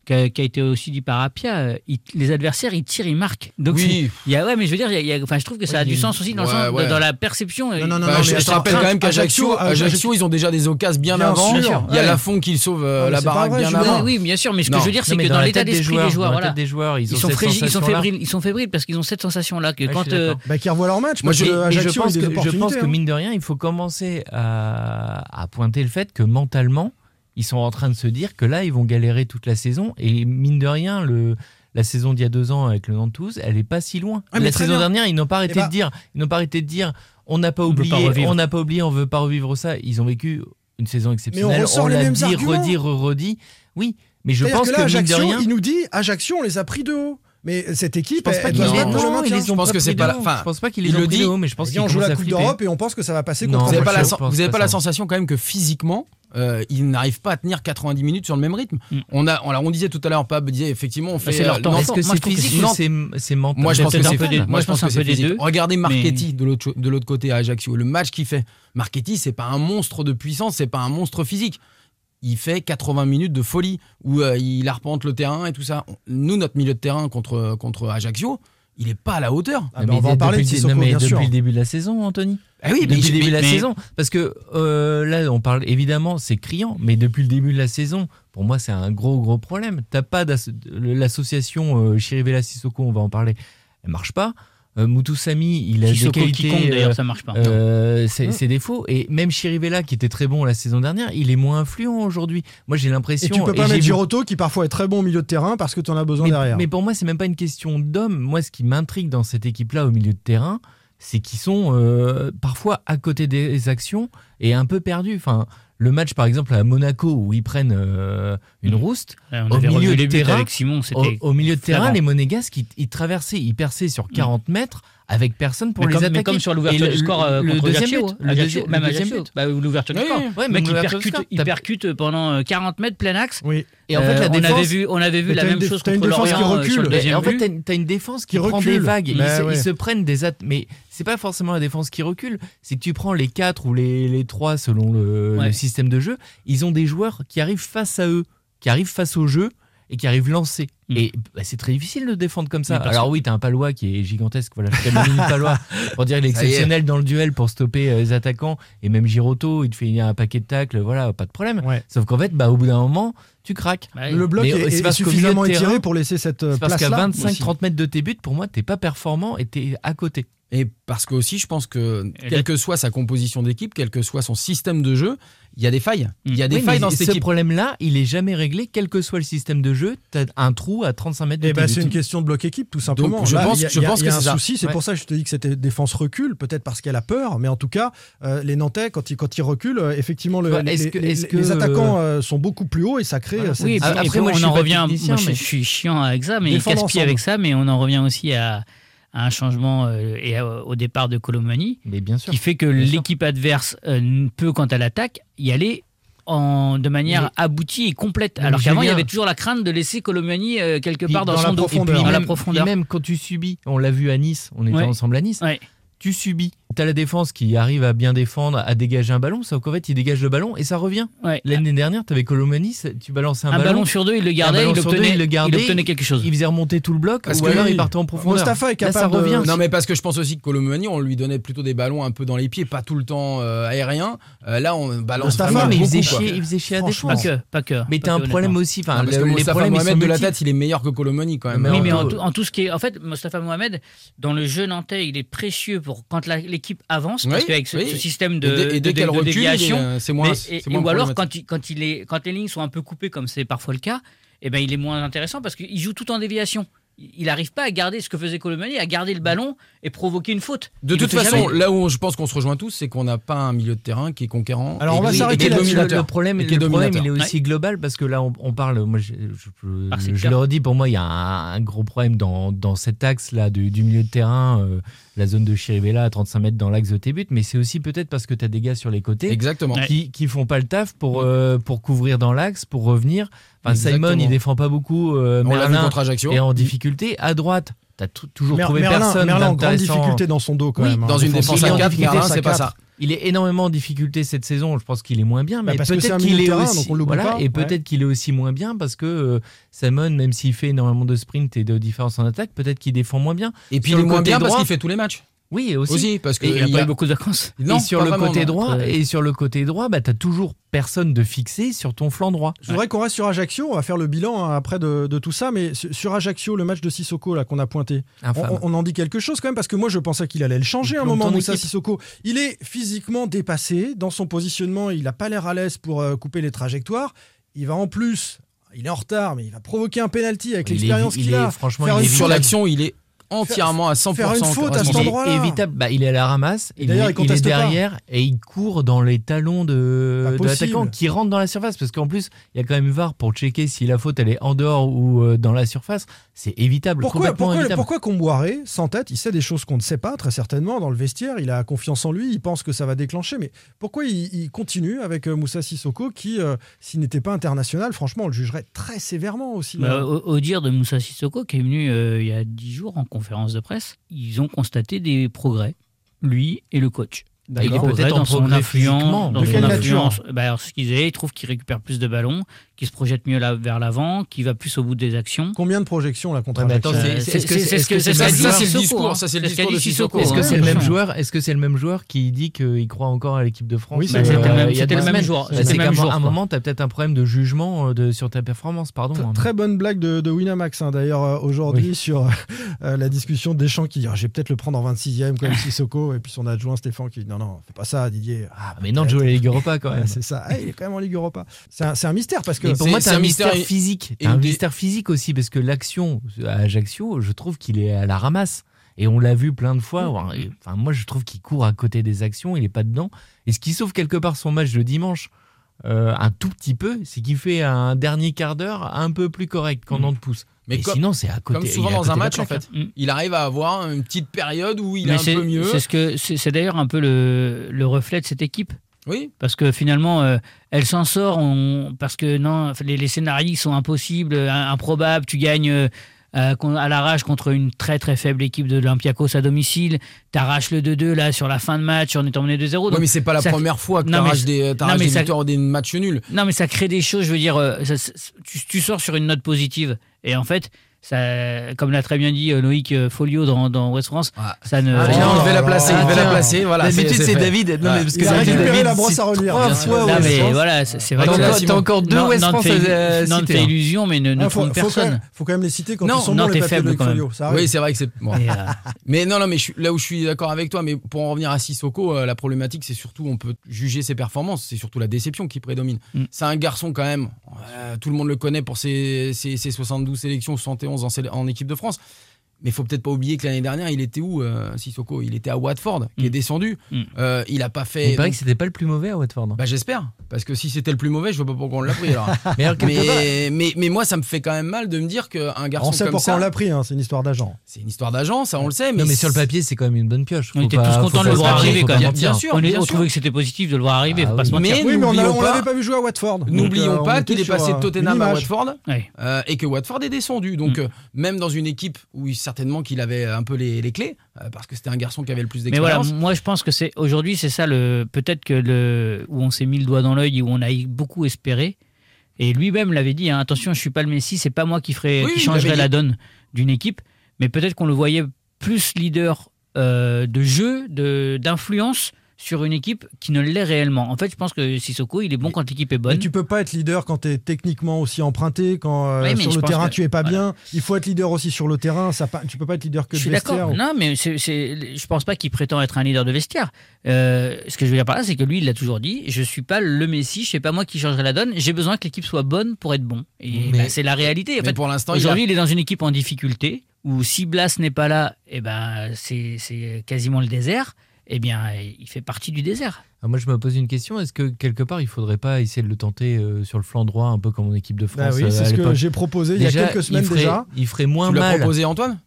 qui a, qui a été aussi dit par Apia. euh, il- les adversaires, ils tirent, ils marquent. Donc
Oui.
il y a, ouais, mais je veux dire, il y a- enfin, je trouve que ça a du sens aussi dans, le sens
ouais.
dans la perception.
Non, non, non,
Bah,
non,
je, te rappelle quand même
Ajaccio,
qu'Ajaccio,
Ajaccio-
ils ont déjà des occasions bien,
Bien
avant.
sûr,
Il y a
ouais.
Lafont qui sauve euh,
Non,
la baraque
vrai,
bien avant.
Oui, oui, bien sûr, mais ce
Non.
que je veux dire, c'est
Non,
que
dans
l'état d'esprit des joueurs, voilà,
tête des joueurs, ils
ils
ont
sont ils sont fébriles, ils sont fébriles parce qu'ils ont cette sensation-là que
Ouais, je
quand euh.
Bah, qui revoient leur match.
Moi, je-
que
pense, que, je pense
opportunités,
que
hein.
mine de rien, il faut commencer à, à pointer le fait que mentalement, ils sont en train de se dire que là, ils vont galérer toute la saison. Et mine de rien, le, la saison d'il y a deux ans avec le Nantes, elle est pas si loin.
Ah,
la saison
bien.
dernière, ils n'ont pas arrêté
Eh bah-
de dire, ils n'ont pas arrêté de dire, on n'a pas
On
oublié, on n'a pas oublié, on veut pas revivre ça. Ils ont vécu une saison exceptionnelle.
ressort les
l'a dit,
arguments.
redit, redit. Oui, mais je pense
que
que,
là,
mine de
Ajaccio,
rien.
il nous dit Ajaccio, on les a pris de haut. Mais cette équipe,
Je pense pas qu'ils les ont
pense
pas
que c'est
pris
pas
de
la-
haut.
enfin,
Je pense pas qu'ils
il
les ont
le dit.
haut, mais je pense qu'ils
on joue la Coupe d'Europe et on pense que ça va passer contre
Vous n'avez
moi,
pas, la, vous avez
pas
la sensation quand même que physiquement, euh, ils n'arrivent pas à tenir 90 minutes sur le même rythme.
Mm.
On a, on, alors, on disait tout à l'heure, Pab disait effectivement, on fait.
c'est leur
euh,
temps
Nantes-
Est-ce que
Moi, je
c'est physique
c'est-
ou c'est c'est mental
Moi, je pense que c'est Moi,
moi,
je pense que physique.
deux.
Regardez Marchetti de l'autre de l'autre côté à Ajaccio. Le match qu'il fait. Marchetti, c'est pas un monstre de puissance, c'est pas un monstre physique. Il fait 80 minutes de folie où euh, il arpente le terrain et tout ça. Nous, notre milieu de terrain contre, contre Ajaccio, il est pas à la hauteur.
Ah, on va en parler de
depuis,
Sissoko,
non, mais
bien
depuis
sûr.
le début de la saison, Anthony.
Ah oui,
depuis le début de la
mais-
saison. Parce que euh, là, on parle évidemment, c'est criant, mais depuis le début de la saison, pour moi, c'est un gros, gros problème. T'as pas l'association euh, Chirivella Sissoko, on va en parler, elle marche pas. Euh, Moutoussamy, il a
Sissoko
des qualités.
quiconque, d'ailleurs,
euh,
ça marche pas.
euh, c'est c'est défaut. Et même Chirivella, qui était très bon la saison dernière, il est moins influent aujourd'hui. Moi, j'ai l'impression.
Et tu peux pas mettre Giroto qui parfois est très bon au milieu de terrain parce que tu en as besoin
mais,
derrière.
mais pour moi, c'est même pas une question d'homme. Moi, ce qui m'intrigue dans cette équipe-là au milieu de terrain, c'est qu'ils sont euh, parfois à côté des actions et un peu perdus. Enfin, le match, par exemple, à Monaco, où ils prennent euh, une
Mm.
rouste,
on
au
avait
milieu de terrain,
avec Simon,
au,
c'était
au milieu de terrain, les Monégasques, ils, ils traversaient, ils perçaient sur 40 mètres avec personne pour
mais
les
comme, mais
attaquer.
comme sur l'ouverture du score euh,
le
contre
deuxième but,
hein.
le
même
le deuxième but.
Bah, l'ouverture du
Oui,
score.
oui.
Même
mec, il percute,
score.
il
T'as-
percute pendant euh, 40 mètres plein axe.
Oui.
Et en fait, la
Euh, on
défense,
avait vu, on avait vu la même chose contre
défense qui
Lorient euh,
recule.
en fait, t'as une, défense qui,
Qui
prend des vagues. Ils,
Bah
se,
ouais.
ils se prennent des mais c'est pas forcément la défense qui recule. C'est que tu prends les 4 ou les, les 3 selon le,
Ouais.
le système de jeu. Ils ont des joueurs qui arrivent face à eux, qui arrivent face au jeu et qui arrivent lancés.
Mm.
Et bah, c'est très difficile de défendre comme ça. Alors
que-
oui, t'as un palois qui est gigantesque. Voilà, je le mini palois pour dire il est exceptionnel dans le duel pour stopper euh, les attaquants. Et même Giroto, il te fait un paquet de tacles. Voilà, pas de problème.
Ouais.
Sauf qu'en fait, bah, au bout d'un moment, tu craques.
Bah,
Le bloc
Mais,
est,
euh,
est suffisamment étiré pour laisser cette euh,
C'est parce qu'à
place-là.
25-30 mètres de tes buts, pour moi, t'es pas performant et t'es à côté.
Et parce que aussi, je pense que
Et
quelle que soit sa composition d'équipe, quel que soit son système de jeu, il y a des failles. Il y a des
Oui,
failles dans cette
ce
équipe.
problème-là, il est jamais réglé, quel que soit le système de jeu. T'as un trou à 35 mètres de
Eh ben,
tes
c'est une question de bloc équipe, tout simplement.
Donc, je pense-
y a,
je
y a-
pense
il y a
que
un
ça.
souci. C'est
Ouais.
pour ça que je te dis que cette défense recule, peut-être parce qu'elle a peur, mais en tout cas, euh, les Nantais, quand ils, quand ils reculent, euh, effectivement, le-
Bah,
les,
est-ce que-
les-
que,
les attaquants
euh,
sont beaucoup plus hauts et ça crée.
Voilà.
cette-
Oui,
Après, moi, je
on
suis
en revient. moi, je,
mais-
je suis chiant avec ça, mais casse-pied avec ça, mais on en revient aussi à, à un changement euh, et au départ de Colomani,
Mais bien sûr.
qui fait que l'équipe adverse euh, peut, quand elle attaque, y aller en, de manière
Mais-
aboutie et complète. Alors qu'avant, il y avait toujours la crainte de laisser Colomani euh, quelque part dans,
dans
son
la
dos.
profondeur.
Et puis,
Puis
dans la
même-
profondeur.
même quand tu subis, on l'a vu à Nice, on était
Ouais.
ensemble à Nice,
Ouais.
Tu subis. Tu as la défense qui arrive à bien défendre, à dégager un ballon, sauf qu'en fait, il dégage le ballon et ça revient.
Ouais.
L'année dernière, tu avais Colomani, tu balançais un,
Un, ballon, sur deux, il le gardait, il
sur deux,
obtenait,
il le gardait,
il obtenait quelque chose.
il faisait remonter tout le bloc,
Parce
ou
que
alors
oui,
il partait en profondeur.
Mostafa est
Là, ça
capable de-
revient.
Non, mais parce que je pense aussi que Colomani, on lui donnait plutôt des ballons un peu dans les pieds, pas tout le temps euh, aérien. Euh, là, on balance
Mostafa,
vraiment
mais il
beaucoup,
faisait
quoi.
chier, il faisait chier à
Franchement.
Pas que, pas que.
Mais t'as un problème aussi. Enfin,
Non, parce
le-
que
les
Mostafa Mohamed de la tête, il est meilleur que Colomani quand même.
Oui, mais en
tout-
tout, en tout ce qui est. En fait, Mostafa Mohamed, dans le jeu nantais, il est précieux pour quand l'équipe avance, parce
Oui,
qu'avec ce,
oui.
ce système
Et
de,
dès- et dès
de-
qu'elle
de
recule, il est,
déviation,
c'est moins.
mais- et-
moins
ou alors quand, il- quand, il est, quand les lignes sont un peu coupées, comme c'est parfois le cas, eh ben, il est moins intéressant parce qu'il joue tout en déviation. Il n'arrive pas à garder ce que faisait Colomani, à garder le ballon et provoquer une faute.
De
Il
toute façon,
jamais.
là où je pense qu'on se rejoint tous, c'est qu'on n'a pas un milieu de terrain qui est conquérant.
Alors,
et
on va s'arrêter
et
là-dessus.
Le, problème,
Et
le problème, il est aussi global parce que là, on, on parle. Moi, je, je-
Par
je-
secteur.
je le redis, pour moi, il y a un, un gros problème dans, dans cet axe-là du, du milieu de terrain, euh, la zone de Chirivella à 35 mètres dans l'axe de tes buts. Mais c'est aussi peut-être parce que tu as des gars sur les côtés
Exactement.
Ouais.
qui, qui font pas le taf pour, euh, pour couvrir dans l'axe, pour revenir. Enfin, Simon, il défend pas beaucoup. euh,
On l'a vu
Merlin
contre Ajaccio.
est en difficulté. À droite, tu as toujours
Mer-
trouvé
Merlin,
personne
Merlin en grande difficulté dans son dos quand
Oui,
même. hein.
Dans une défense à
il est en
4,
difficulté,
Merlin,
à
c'est pas ça.
Il est énormément en difficulté cette saison. Je pense qu'il est moins bien,
Bah,
mais peut-être qu'il est
terrain,
aussi.
donc on l'oublie
voilà,
pas,
et
ouais.
peut-être qu'il est aussi moins bien parce que euh, Simon, même s'il fait énormément de sprint et de différence en attaque, peut-être qu'il défend moins bien.
Et puis
Sur
il est
le
moins bien parce qu'il fait tous les matchs.
Oui, et aussi.
Aussi, parce que
Et il n'a
il y
pas
a-
eu beaucoup de vacances.
Non,
et sur
pas
le
vraiment,
côté
non.
droit,
Ouais.
et sur le côté droit, bah t'as toujours personne de fixé sur ton flanc droit.
Je voudrais qu'on reste sur Ajaccio. On va faire le bilan hein, après de, de tout ça. Mais su- sur Ajaccio, le match de Sissoko là qu'on a pointé, on,
Infâme.
on en dit quelque chose quand même parce que moi je pensais qu'il allait le changer à un moment. Moussa. Sissoko, il est physiquement dépassé dans son positionnement. Il a pas l'air à l'aise pour euh, couper les trajectoires. Il va en plus, il est en retard, mais il va provoquer un penalty avec l'expérience
il
qu'il a.
franchement, il est
Sur l'action, il est entièrement à 100%
faire une faute à cet
responsable.
il est évitable. Bah, il est à la ramasse.
Et
il est,
il pas.
derrière et il court dans les talons de, de l'attaquant qui rentre dans la surface. Parce qu'en plus, il y a quand même VAR pour checker si la faute elle est en dehors ou euh, dans la surface. C'est évitable.
Pourquoi,
complètement
pourquoi,
évitable.
pourquoi Comboiré, sans tête, il sait des choses qu'on ne sait pas, très certainement, dans le vestiaire, il a confiance en lui, il pense que ça va déclencher, mais pourquoi il, il continue avec euh, Moussa Sissoko qui, euh, s'il n'était pas international, franchement, on le jugerait très sévèrement aussi.
Bah, au, au dire de Moussa Sissoko, qui est venu euh, il y a 10 jours en conférence de presse, ils ont constaté des progrès, lui et le coach.
Bah, il
progrès dans son influence. Dans son influence. Bah, alors, ce qu'ils disait, il trouve qu'il récupère plus de ballons, qu'il se projette mieux là, vers l'avant, qu'il va plus au bout des actions.
Combien de projections là contre
Ouais, attends,
Ajaccio
c'est-
ce que
ça,
même
c'est le discours,
hein.
ça, c'est le
qu'a
discours de Sissoko.
Sissoko,
Est-ce que
hein.
c'est le même joueur Est-ce que c'est le même joueur qui dit qu'il croit encore à l'équipe de France
Oui,
Bah,
euh,
c'était le même-.
Bah,
C'était
C'est
le
qu'à
même
un moment, tu as peut-être un problème de jugement euh, sur ta performance. Pardon. hein.
Très bonne blague de, Winamax hein, d'ailleurs euh, aujourd'hui sur la discussion des champs qui dit Ah, je vais peut-être le prendre en 26e comme Sissoko et puis son adjoint Stéphane qui dit non non fais pas ça Didier
Ah, mais non, de jouer la Ligue Europa quand même.
c'est ça Ah, il est quand même en Ligue Europa c'est un, c'est un mystère parce que
Et pour
c'est-
moi,
c'est
t'as un
un
mystère,
mystère-
physique.
et
un
des-
mystère physique aussi, parce que l'action à Ajaccio, je trouve qu'il est à la ramasse. Et on l'a vu plein de fois. Enfin, moi, je trouve qu'il court à côté des actions, il est pas dedans. Et ce qui sauve quelque part son match de dimanche, euh, un tout petit peu, c'est qu'il fait un dernier quart d'heure un peu plus correct qu'en
Mm.
an de pouce.
Mais comme-
sinon, c'est à côté.
Comme souvent dans un match, en fait,
Mm.
il arrive à avoir une petite période où il est un
c'est
peu mieux.
c'est ce que c'est c'est d'ailleurs un peu le, le reflet de cette équipe.
Oui,
Parce que finalement, euh, elle s'en sort on- parce que non, les, les scénarios sont impossibles, euh, improbables. Tu gagnes euh, à, l'arrache contre une très très faible équipe de l'Olympiakos à domicile. T'arraches le 2-2 là sur la fin de match en étant mené 2-0.
Ouais,
Donc-
mais c'est pas la
ça-
première fois que t'arraches des,
non,
des
ça-
victoires des matchs nuls.
Non, mais ça crée des choses, je veux dire, ça- ça- tu, tu sors sur une note positive. Et en fait, ça, comme l'a très bien dit euh, Loïc euh, Folio dans, dans West France, ça ne.
Ah, tiens, je vais la placer, je vais la placer. Voilà,
D'habitude,
c'est-.
David. Non, mais parce que
Il a récupéré
David,
la brosse
c'est
à
fois
Non,
West
mais
France.
voilà, c'est vrai que
t'as- t'as encore deux West France à
Nantes
citer,
fait
hein.
illusion, mais ne,
Ah,
trompe
faut quand même,
personne.
faut quand même les citer quand
Non,
ils sont
non,
bons, les
faible
de
quand même.
Folio. Ça arrive.
Oui, c'est vrai que c'est.
euh,
Mais non, non, mais je là où je suis d'accord avec toi, mais pour en revenir à Sissoko, euh, la problématique, c'est surtout, on peut juger ses performances, c'est surtout la déception qui prédomine.
Mm.
C'est un garçon quand même, euh, tout le monde le connaît pour ses, ses, ses 72 sélections, 71 en, équipe de France. Mais il faut peut-être pas oublier que l'année dernière, il était où, euh, Sissoko? Il était à Watford, qui
Mm.
est descendu.
Mm.
Euh, il a pas fait.
Il paraît que c'était pas le plus mauvais à Watford.
Bah j'espère, parce que si c'était le plus mauvais, je vois pas pourquoi on l'a pris alors.
Mais alors,
mais, mais, mais moi, ça me fait quand même mal de me dire qu'un garçon
On sait
comme
pourquoi
ça,
on l'a pris, hein, c'est une histoire d'agent.
c'est une histoire d'agent, ça on le sait. Mais,
Non, mais sur le papier, c'est quand même une bonne pioche.
On était tous contents de le voir arriver quand même.
Bien sûr.
on, trouvait que c'était positif de le voir arriver,
Ah
faut pas
oui.
se mentir.
Mais
on l'avait
pas-
vu jouer à Watford. Donc,
N'oublions
euh,
pas qu'il est passé de Tottenham à. Watford et que Watford est descendu. Donc,
Mm.
même dans une équipe où il- certainement qu'il avait un peu les, les clés, euh, parce que c'était un garçon qui avait le plus
Mais voilà,
d'expérience.
moi je pense que c'est aujourd'hui c'est ça le peut-être que le où on s'est mis le doigt dans l'œil où on a beaucoup espéré. Et lui-même l'avait dit hein, attention je suis pas le Messi c'est pas moi qui ferait
Oui,
qui
l'avait
la donne d'une équipe. Mais peut-être qu'on le voyait plus leader euh, de jeu de d'influence sur une équipe qui ne l'est réellement. En fait, je pense que Sissoko, il est bon quand l'équipe est
Mais
bonne.
tu peux pas être leader quand tu es techniquement aussi emprunté, quand euh,
Oui, mais
sur le terrain
que-
tu es pas
voilà.
bien. Il faut être leader aussi sur le terrain. Ça, tu peux pas être leader que
Je
de
suis
vestiaire.
d'accord. Non, mais c'est, c'est, je pense pas qu'il prétend être un leader de vestiaire. Euh, ce que je veux dire par là, c'est que lui, il l'a toujours dit. Je suis pas le Messi. Je sais pas moi qui changerai la donne. J'ai besoin que l'équipe soit bonne pour être bon. Et
Mais-
bah, c'est la réalité. En
mais
fait,
pour l'instant, il
aujourd'hui,
a-
il, est dans une équipe en difficulté où si Blas n'est pas là, et ben c'est, c'est quasiment le désert. Eh bien, il fait partie du désert.
Ah, moi, je me pose une question. Est-ce que quelque part, il faudrait pas essayer de le tenter euh, sur le flanc droit, un peu comme en équipe de
Bah
France
oui,
euh,
c'est ce que j'ai proposé il y a quelques semaines
ferait,
déjà.
Il ferait moins
Tu l'as
mal.
proposé Antoine?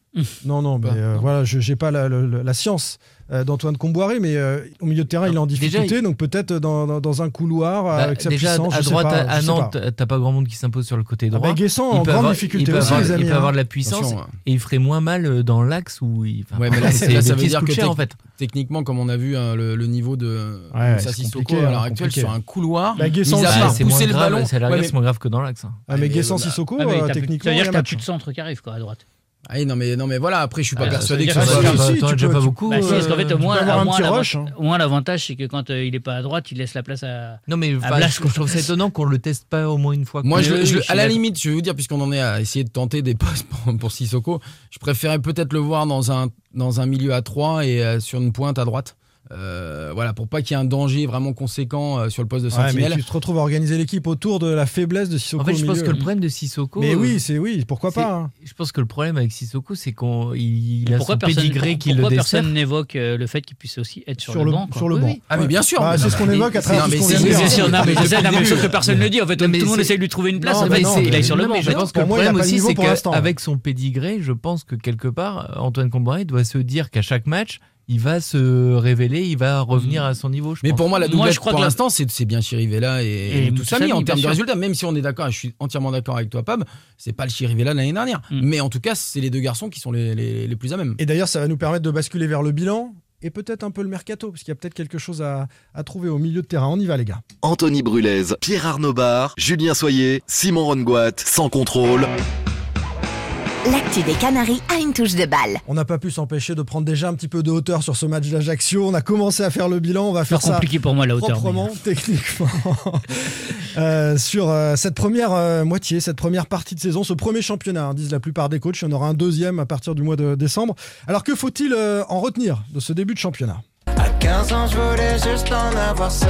Non, non, mais euh,
non.
voilà, je j'ai pas la, science euh, d'Antoine Comboiré, mais euh, au milieu de terrain, il est en
Déjà,
difficulté, donc peut-être dans, dans- dans un couloir
Bah,
avec sa
déjà,
puissance.
à
je sais
droite,
pas,
à, Nantes, t'as pas grand monde qui s'impose sur le côté
Ah
droit.
bah, Guessant
Il
en
peut
grande
avoir-
difficulté
il peut
aussi,
avoir,
les amis.
Il peut avoir
hein.
de la puissance
Attention, hein.
et il ferait moins mal dans l'axe où il. enfin,
Ouais, mais là, c'est-
c'est
là, ça veut dire que
en fait.
Techniquement, comme on a vu hein, le, le niveau de
Ouais,
Sissoko à l'heure actuelle sur un couloir,
Bah, Guessant
part
c'est
pousser
moins
le
grave,
ballon.
c'est la
Ouais,
rigueur,
mais-
c'est moins grave que dans l'axe.
Ah, mais Guessant. Sissoko,
Ah,
techniquement,
ça veut
il y
dire
a
que t'as plus de centre qui arrive quoi, à droite.
Ah non mais non mais voilà. Après, je suis pas
Ah,
persuadé que
ça
soit.
dire que-
T'en as
si,
t'en as
tu
pas beaucoup.
Bah, si, parce qu'en fait, au moins, moins,
hein.
au moins, l'avantage, c'est que quand euh, il est pas à droite, il laisse la place à.
Non, mais
Blas,
je, trouve ça étonnant qu'on le teste pas au moins une fois.
Moi, je,
Oui,
je-
oui, je suis
à la limite, je vais vous dire, puisqu'on en est à essayer de tenter des postes pour, pour Sissoko, je préférais peut-être le voir dans un, dans un milieu à 3 et euh, sur une pointe à droite. Euh, voilà, pour pas qu'il y ait un danger vraiment conséquent euh, sur le poste de
Ouais, mais
sentinelle.
tu te retrouves à organiser l'équipe autour de la faiblesse de Sissoko
En fait,
au
je pense que le problème de Sissoko.
Mais
euh,
oui, c'est oui, pourquoi
c'est-
pas hein.
Je pense que le problème avec Sissoko, c'est qu'on il, il a
pourquoi
son
personne,
pédigré qui le
pourquoi personne n'évoque euh, le fait qu'il puisse aussi être sur,
Sur
le,
le-
banc quoi.
sur le
Oui,
banc.
oui.
Ah, mais bien sûr.
Bah, c'est ce qu'on évoque à travers
c'est-
sûr, non, mais non, mais
début.
sauf que personne ne le dit. En fait, tout le monde
c'est-
essaie de lui trouver une place. Il aille
mais-
sur le banc.
je pense que le problème aussi, c'est qu'avec son pédigré, je pense que quelque part, Antoine Comboiré doit se dire qu'à chaque match, il va se révéler, il va revenir à son niveau. je
Mais
pense.
pour moi, la
Moi,
doublette
je crois
pour
la-
l'instant, c'est bien Chirivella et,
Et
et Moussami en termes de résultats. Même si on est d'accord, et je suis entièrement d'accord avec toi, Pab, c'est pas le Chirivella de l'année dernière.
Mm.
Mais en tout cas, c'est les deux garçons qui sont les, les- les plus à même.
Et d'ailleurs, ça va nous permettre de basculer vers le bilan et peut-être un peu le mercato, parce qu'il y a peut-être quelque chose à, à trouver au milieu de terrain. On y va, les gars.
Anthony Brulez, Pierre Arnaud Bar, Julien Soyer, Simon Rongoat, sans contrôle.
L'actu des Canaries a une touche de balle.
On n'a pas pu s'empêcher de prendre déjà un petit peu de hauteur sur ce match d'Ajaccio. On a commencé à faire le bilan. On va faire ça
compliqué pour moi la hauteur. mais-
proprement, techniquement, Euh, sur euh, cette première euh, moitié, cette première partie de saison, ce premier championnat, hein, disent la plupart des coachs. Il y en aura un deuxième à partir du mois de décembre. Alors que faut-il euh, en retenir de ce début de championnat?
À 15 ans, je voulais juste en avoir 16.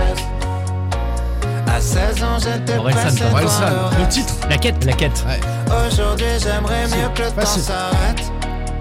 À 16 ans, j'étais voir le
titre
La quête, la quête.
Aujourd'hui, j'aimerais mieux que le temps s'arrête.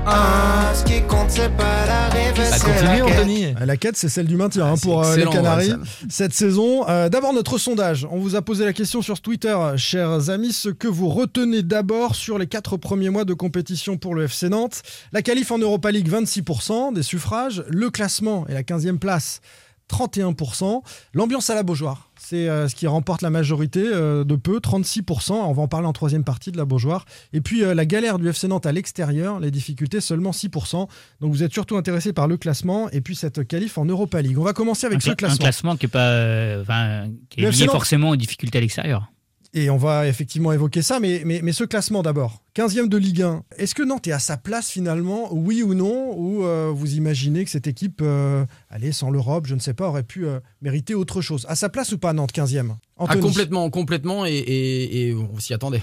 Ah, ce qui compte, c'est pas l'arrivée,
Bah,
c'est la quête.
Anthony.
La quête, c'est celle du maintien hein,
Ah,
pour euh, les Canaries cette saison. Euh, d'abord, notre sondage. On vous a posé la question sur Twitter, chers amis, ce que vous retenez d'abord sur les quatre premiers mois de compétition pour le FC Nantes. La qualif en Europa League, 26% des suffrages. Le classement et la 15e place, 31%. L'ambiance à la Beaujoire, c'est euh, ce qui remporte la majorité euh, de peu, 36%. On va en parler en troisième partie de la Beaujoire. Et puis euh, la galère du FC Nantes à l'extérieur, les difficultés seulement 6%. Donc vous êtes surtout intéressé par le classement et puis cette qualif en Europa League. On va commencer avec
un,
ce
un
classement.
qui est pas, qui lié forcément aux difficultés à l'extérieur.
Et on va effectivement évoquer ça, mais, mais, mais ce classement d'abord. 15e de Ligue 1. Est-ce que Nantes est à sa place finalement, oui ou non Ou euh, vous imaginez que cette équipe, euh, allez, sans l'Europe, je ne sais pas, aurait pu euh, mériter autre chose? À sa place ou pas, Nantes 15e
Ah,
Anthony
complètement, complètement, et, et- et on s'y attendait.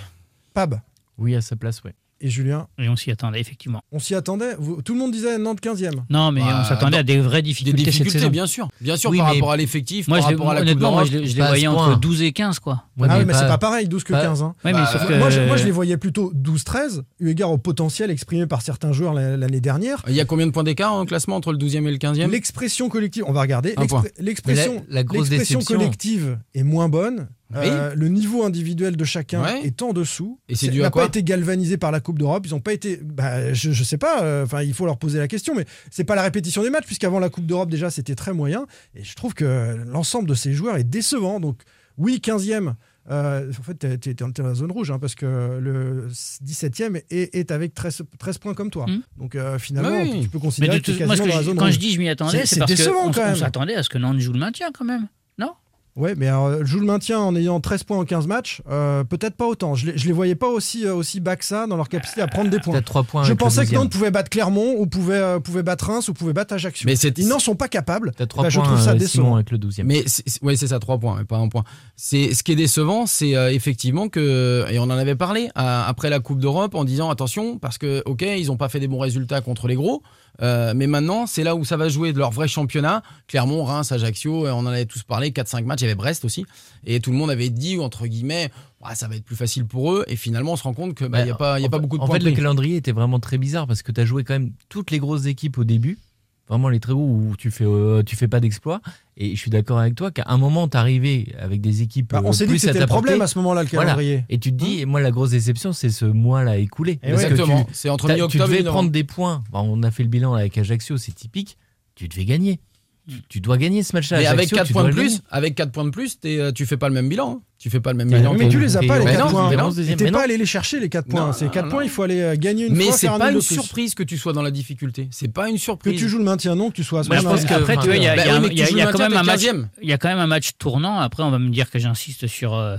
Pab
Oui, à sa place, ouais.
Et Julien
Et on s'y attendait, effectivement.
On s'y attendait Vous- Tout le monde disait Nantes 15e.
Non, mais
Bah,
on s'attendait à des vraies
Des
difficultés, cette
difficultés,
saison.
bien sûr. Bien sûr,
Oui,
par
mais-
rapport à l'effectif,
Moi,
par
je les-
rapport à la Coupe
moi, je, je les voyais entre
point.
12 et 15, quoi.
Ouais,
ah oui, mais
pas-
c'est pas pareil, 12 que
pas-
15. hein.
Ouais, mais
Bah,
sauf
euh,
que...
Moi, je, moi, je les voyais plutôt 12-13, eu égard au potentiel exprimé par certains joueurs la- l'année dernière.
Il y a combien de points d'écart en classement entre le 12e et le 15e
L'expression collective, on va regarder.
Un
L'expré-
point.
L'expression
Mais
collective est moins bonne.
Oui.
Euh, le niveau individuel de chacun
Ouais.
est en dessous.
Et c'est dû à
n'a
quoi
pas été galvanisé par la Coupe d'Europe. Ils n'ont pas été. bah, je, je sais pas. euh, Enfin, il faut leur poser la question. Mais c'est pas la répétition des matchs, puisqu'avant la Coupe d'Europe déjà c'était très moyen. Et je trouve que l'ensemble de ces joueurs est décevant. Donc oui, 15e. euh, en fait, t'es t'es dans la zone rouge hein, parce que le 17e est, est avec 13, 13 points comme toi.
Mm.
Donc euh, finalement,
Oui.
tu peux
Mais
considérer
de
que tu es
moi,
quasiment
que
dans la zone
quand
rouge.
je dis je m'y attendais,
C'est-
parce
décevant, quand même.
s'attendait à ce que Nantes joue le maintien quand même.
Ouais, mais alors, joue le maintien en ayant 13 points en 15 matchs, euh, peut-être pas autant. Je les, je les voyais pas aussi, euh, aussi bas que ça dans leur capacité à prendre des points.
Peut-être 3 points.
Je pensais que
12e.
Nantes pouvait battre Clermont, ou pouvait, euh, pouvait battre Reims, ou pouvait battre Ajaccio.
Mais
Ils n'en sont pas capables.
T'as 3
Bah, je
points,
trouve ça
euh,
décevant.
Avec le 12e.
Mais c'est- c'est- ouais, c'est ça, trois points, mais pas un point. C'est ce qui est décevant, c'est euh, effectivement que et on en avait parlé à- après la Coupe d'Europe en disant attention parce que ok, ils ont pas fait des bons résultats contre les gros, euh, mais maintenant c'est là où ça va jouer de leur vrai championnat. Clermont, Reims, Ajaccio, euh, on en avait tous parlé, 4-5 matchs, il y avait Brest aussi, et tout le monde avait dit entre guillemets, Ouais, ça va être plus facile pour eux, et finalement on se rend compte que bah, il y a pas, y a
en
pas beaucoup de
En
points.
fait, le calendrier était vraiment très bizarre parce que tu as joué quand même toutes les grosses équipes au début. Vraiment les très hauts où tu fais, euh, tu fais pas d'exploit. Et je suis d'accord avec toi qu'à un moment, tu arrivé avec des équipes.
Bah, on
euh,
s'est dit
plus
que c'était le problème à ce moment-là, le
Voilà.
calendrier.
Et tu te dis, et moi, la grosse déception, c'est ce mois-là écoulé.
Et
Parce
Exactement,
tu-
c'est entre mi-octobre
Tu devais prendre des points. Bon, on a fait le bilan avec Ajaccio, c'est typique. Tu devais gagner. Tu, tu dois gagner ce match-là.
Mais avec
Ajaccio,
4
tu
points de plus, avec 4 points de plus, t'es, euh, tu fais pas le même bilan. hein. Tu fais pas le même
Mais
bilan.
Oui, mais tu les as pas, les
Mais
4
non,
points.
mais
T'es
mais
pas allé les chercher, les 4 points. Ces
non,
4
non.
points, il faut aller euh, gagner une
Mais
fois,
c'est
faire un
pas une
plus.
surprise que tu sois dans la difficulté. C'est pas une
Que
surprise.
tu joues le maintien, non, que tu sois à ce
Bah, je
moment-là.
pense que, tu vois, il y a,
mais
quand même un match.
t'es 15e.
Il y a quand même un match tournant. Après, on va me dire que j'insiste sur euh,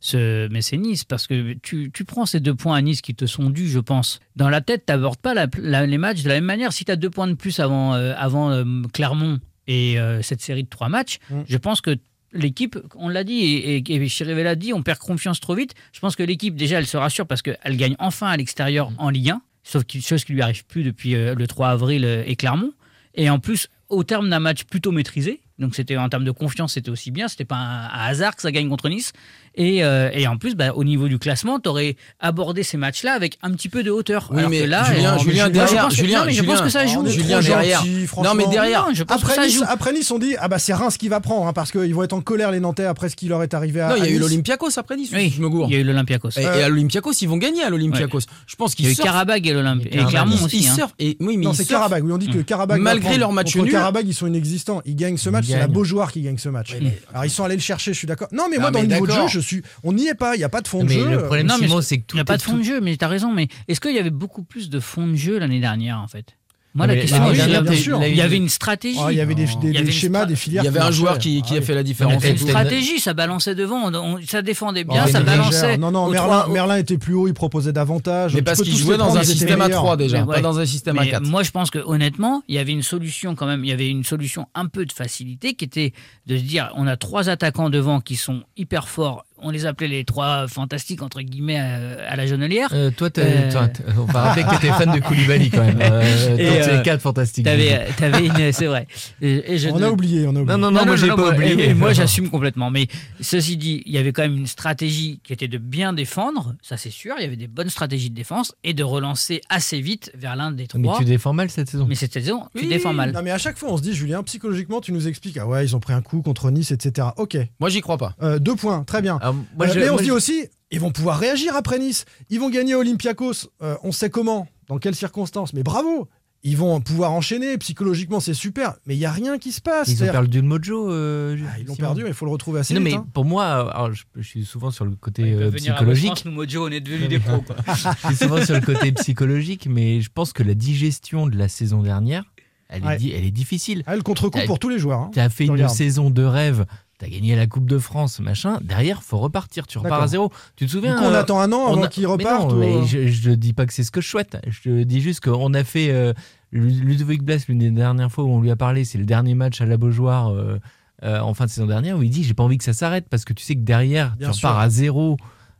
ce mécénisme parce que tu, tu prends ces deux points à Nice qui te sont dus, je pense. Dans la tête, tu n'abordes pas la- la- les matchs de la même manière. Si tu as deux points de plus avant, euh, avant euh, Clermont et euh, cette série de trois matchs,
Mm.
je pense que l'équipe, on l'a dit, et, et, et Chirivella l'a dit, on perd confiance trop vite. Je pense que l'équipe, déjà, elle se rassure parce qu'elle gagne enfin à l'extérieur en Ligue 1, sauf que chose qui lui arrive plus depuis euh, le 3 avril euh, et Clermont. Et en plus, au terme d'un match plutôt maîtrisé, donc c'était en termes de confiance, c'était aussi bien. C'était pas un hasard que ça gagne contre Nice. Et, euh, et en plus, bah, au niveau du classement, tu aurais abordé ces matchs-là avec un petit peu de hauteur.
Oui,
Alors
mais
que là,
Julien,
euh,
Julien,
je
derrière, Julien,
non, mais je pense que ça joue.
Julien derrière.
gentil,
Non, mais derrière.
Non, je pense que
Après
ça
nice,
joue.
après Nice, on dit ah bah c'est Reims qui va prendre hein, parce qu'ils vont être en colère les Nantais après ce qui leur est arrivé à
Non, il y a eu l'Olympiakos après Nice.
Oui,
je me gourre.
il y a eu l'Olympiakos.
Et, et à l'Olympiakos, ils vont gagner à l'Olympiakos. Je pense
Il y
qu'ils
a eu
surfent.
Karabag et l'Olymp- et. Clermont
Ils,
aussi.
ils
hein.
surfent. Et, oui, mais
Non, c'est. Karabag. Oui, on dit que Karabag.
Malgré leur match
Contre
nul.
Karabag, ils sont inexistants. Ils gagnent ce match. C'est la. Beaujoire qui gagne ce match. Alors ils sont allés le chercher. Je suis d'accord. Non, mais moi dans le niveau de jeu,
d'accord.
je On n'y est pas. Il y a pas de fond de
Mais
jeu.
le problème, c'est que tout
Il n'y a pas de fond de jeu, mais tu as raison. Mais est-ce qu'il y avait beaucoup plus de fond de jeu l'année dernière, en fait? Moi,
Non,
la question, il y
bien
avait-
sûr.
il y avait une stratégie.
Ah, il y avait des,
y avait
schémas, des filières.
Il y avait un joueur qui, qui
Ah
a fait la
Il y
différence.
avait une stratégie, ça balançait devant, on- ça défendait bien,
Oh,
ça balançait.
Non, non, Merlin, était plus haut, il proposait davantage.
Mais parce qu'il jouait dans un système à
meilleurs.
3 déjà,
Mais
pas
ouais.
dans un système à
Mais
4.
Moi, je pense que honnêtement, il y avait une solution quand même. Il y avait une solution un peu de facilité qui était de se dire on a trois attaquants devant qui sont hyper forts. On les appelait les trois fantastiques entre guillemets à, à la Jonelière.
Euh, toi,
Euh.
on va rappeler que t'étais fan de Koulibaly quand même. Euh,
Et, euh,
les quatre fantastiques.
T'avais, t'avais une, c'est vrai. Et, et je
On
ne-
a oublié, on a oublié.
Non, non, non, moi j'ai pas oublié.
et- et moi j'assume complètement. Mais ceci dit, il y avait quand même une stratégie qui était de bien défendre, ça c'est sûr. Il y avait des bonnes stratégies de défense et de relancer assez vite vers l'un des
Mais
trois.
tu défends mal cette saison.
Mais cette saison, tu
Oui.
défends mal.
Non, mais à chaque fois, on se dit, Julien, psychologiquement, tu nous expliques, ah ouais, ils ont pris un coup contre Nice, etc. Ok,
Moi, j'y crois pas.
Euh, deux points, très bien.
Alors, moi,
Euh,
je-
mais on
moi,
se dit
je-
aussi, ils vont pouvoir réagir après Nice. Ils vont gagner Olympiakos. Euh, on sait comment, dans quelles circonstances. Mais bravo Ils vont pouvoir enchaîner. Psychologiquement, c'est super. Mais il n'y a rien qui se passe.
Ils ont perdu le mojo. euh,
Ah, ils l'ont perdu, mais il faut le retrouver assez
Non,
vite.
mais
hein.
pour moi, alors, je, je suis souvent sur le côté euh, psychologique.
France, nous Mojo, on est devenus des pros. quoi.
je suis souvent sur le côté psychologique, mais je pense que la digestion de la saison dernière, elle,
Ouais.
est, di- elle est difficile.
Ah, le contre-coup pour tous les joueurs. hein.
Tu as fait une saison de rêve. T'as gagné la Coupe de France, machin. Derrière, faut repartir. Tu repars à zéro. Tu te souviens
on
euh,
attend un an avant
a-
qu'ils
mais
repartent
non,
ou-
mais je, je dis pas que c'est ce que je souhaite. Je dis juste qu'on a fait. euh, Ludovic Blas, l'une des dernières fois où on lui a parlé, c'est le dernier match à la Beaujoire euh, en fin de saison dernière, où il dit J'ai pas envie que ça s'arrête parce que tu sais que derrière,
Bien
tu
sûr.
repars à zéro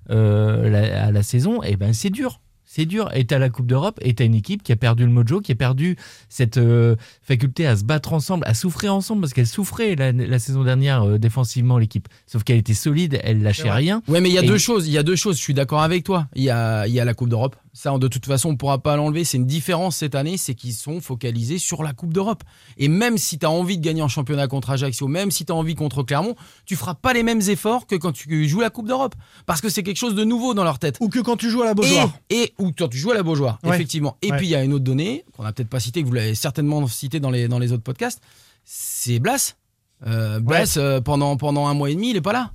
la- à la saison, et ben c'est dur. C'est dur. Et t'as la Coupe d'Europe, et t'as une équipe qui a perdu le mojo, qui a perdu cette euh, faculté à se battre ensemble, à souffrir ensemble, parce qu'elle souffrait la, la saison dernière euh, défensivement, l'équipe. Sauf qu'elle était solide, elle lâchait rien.
Ouais, mais il y a
Et-
deux choses. Il y a deux choses. Je suis d'accord avec toi. Il y a, il y a la Coupe d'Europe. Ça, de toute façon, on pourra pas l'enlever. C'est une différence cette année, c'est qu'ils sont focalisés sur la Coupe d'Europe. Et même si tu as envie de gagner en championnat contre Ajaccio, même si tu as envie contre Clermont, tu feras pas les mêmes efforts que quand tu joues la Coupe d'Europe. Parce que c'est quelque chose de nouveau dans leur tête.
Ou que quand tu joues à la Beaujoire.
Et, et ou quand tu joues à la Beaujoire,
Ouais.
effectivement. Et
Ouais.
puis il y a une autre donnée qu'on n'a peut-être pas citée, que vous l'avez certainement citée dans les, dans les autres podcasts, c'est Blas. Euh, Blas, euh, pendant, pendant un mois et demi, il est pas là.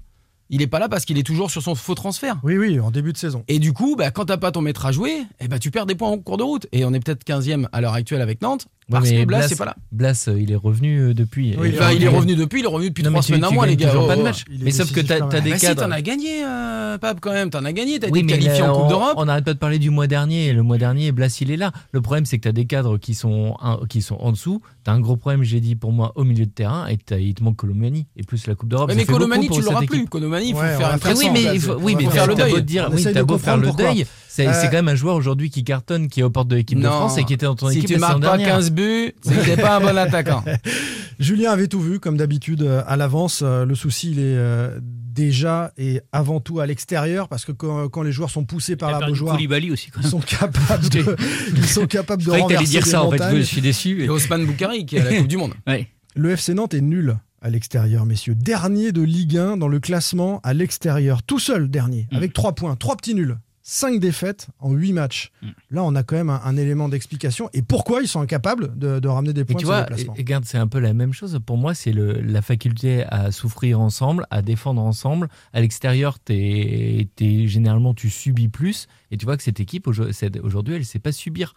Il est pas là parce qu'il est toujours sur son faux transfert.
Oui, oui, en début de saison.
Et du coup, bah, quand t'as pas ton maître à jouer, eh ben, tu perds des points en cours de route. Et on est peut-être 15e à l'heure actuelle avec Nantes, parce
mais
que Blas,
Blas-
c'est pas là.
Blas, euh, il est revenu euh, depuis.
Oui,
Enfin, il est revenu depuis, il est revenu depuis
Non, mais
trois
tu-
semaines, un
tu
mois, les gars.
toujours pas de
Oh,
match.
il est
Mais sauf que t'as t'as
même.
des
Bah si,
cadres.
t'en as gagné, euh, Pape, quand même. T'en as gagné. T'as
Oui,
été
mais
qualifié
là,
en Coupe
on-
d'Europe.
On n'arrête pas de parler du mois dernier. Et le mois dernier, Blas, il est là. Le problème, c'est que tu as des cadres qui sont, un- qui sont en dessous. Tu as un gros problème, j'ai dit, pour moi, au milieu de terrain. Et t'as- il te manque Colomani. Et plus la Coupe d'Europe.
Mais
beaucoup
Colomani, tu l'auras plus. Colomani, il faut faire un
oui, mais il oui, mais
faire
t'as
le
t'as
deuil.
beau oui,
essaye
t'as
de
beau faire le deuil. C'est
Euh,
c'est quand même un joueur aujourd'hui qui cartonne, qui est aux portes de l'équipe de. France et qui était dans ton
si
équipe
tu
la
marques pas
dernière.
15 buts, c'est que t'es pas un bon attaquant.
Julien avait tout vu, comme d'habitude, euh, à l'avance. Euh, Le souci, il est déjà et avant tout à l'extérieur, parce que quand, quand les joueurs sont poussés par la Beaujoire,
Koulibaly aussi. Quand
ils sont capables de, ils sont capables
Je
de
croyais que t'allais
renverser
dire
des
ça en fait. Je suis déçu.
Et Osman Boukari qui est à la Coupe du Monde.
Ouais.
Le FC Nantes est nul à l'extérieur, messieurs. Dernier de Ligue 1 dans le classement à l'extérieur. Tout seul dernier,
Mm.
avec 3 points. 3 petits nuls. 5 défaites en 8 matchs.
Mm.
Là, on a quand même un, un élément d'explication. Et pourquoi ils sont incapables de, de ramener des points
tu
de ce
vois,
déplacement
et- et regarde, c'est un peu la même chose. Pour moi, c'est le- la faculté à souffrir ensemble, à défendre ensemble. À l'extérieur, t'es- t'es- généralement, tu subis plus. Et tu vois que cette équipe, aujourd'hui, elle ne sait pas subir.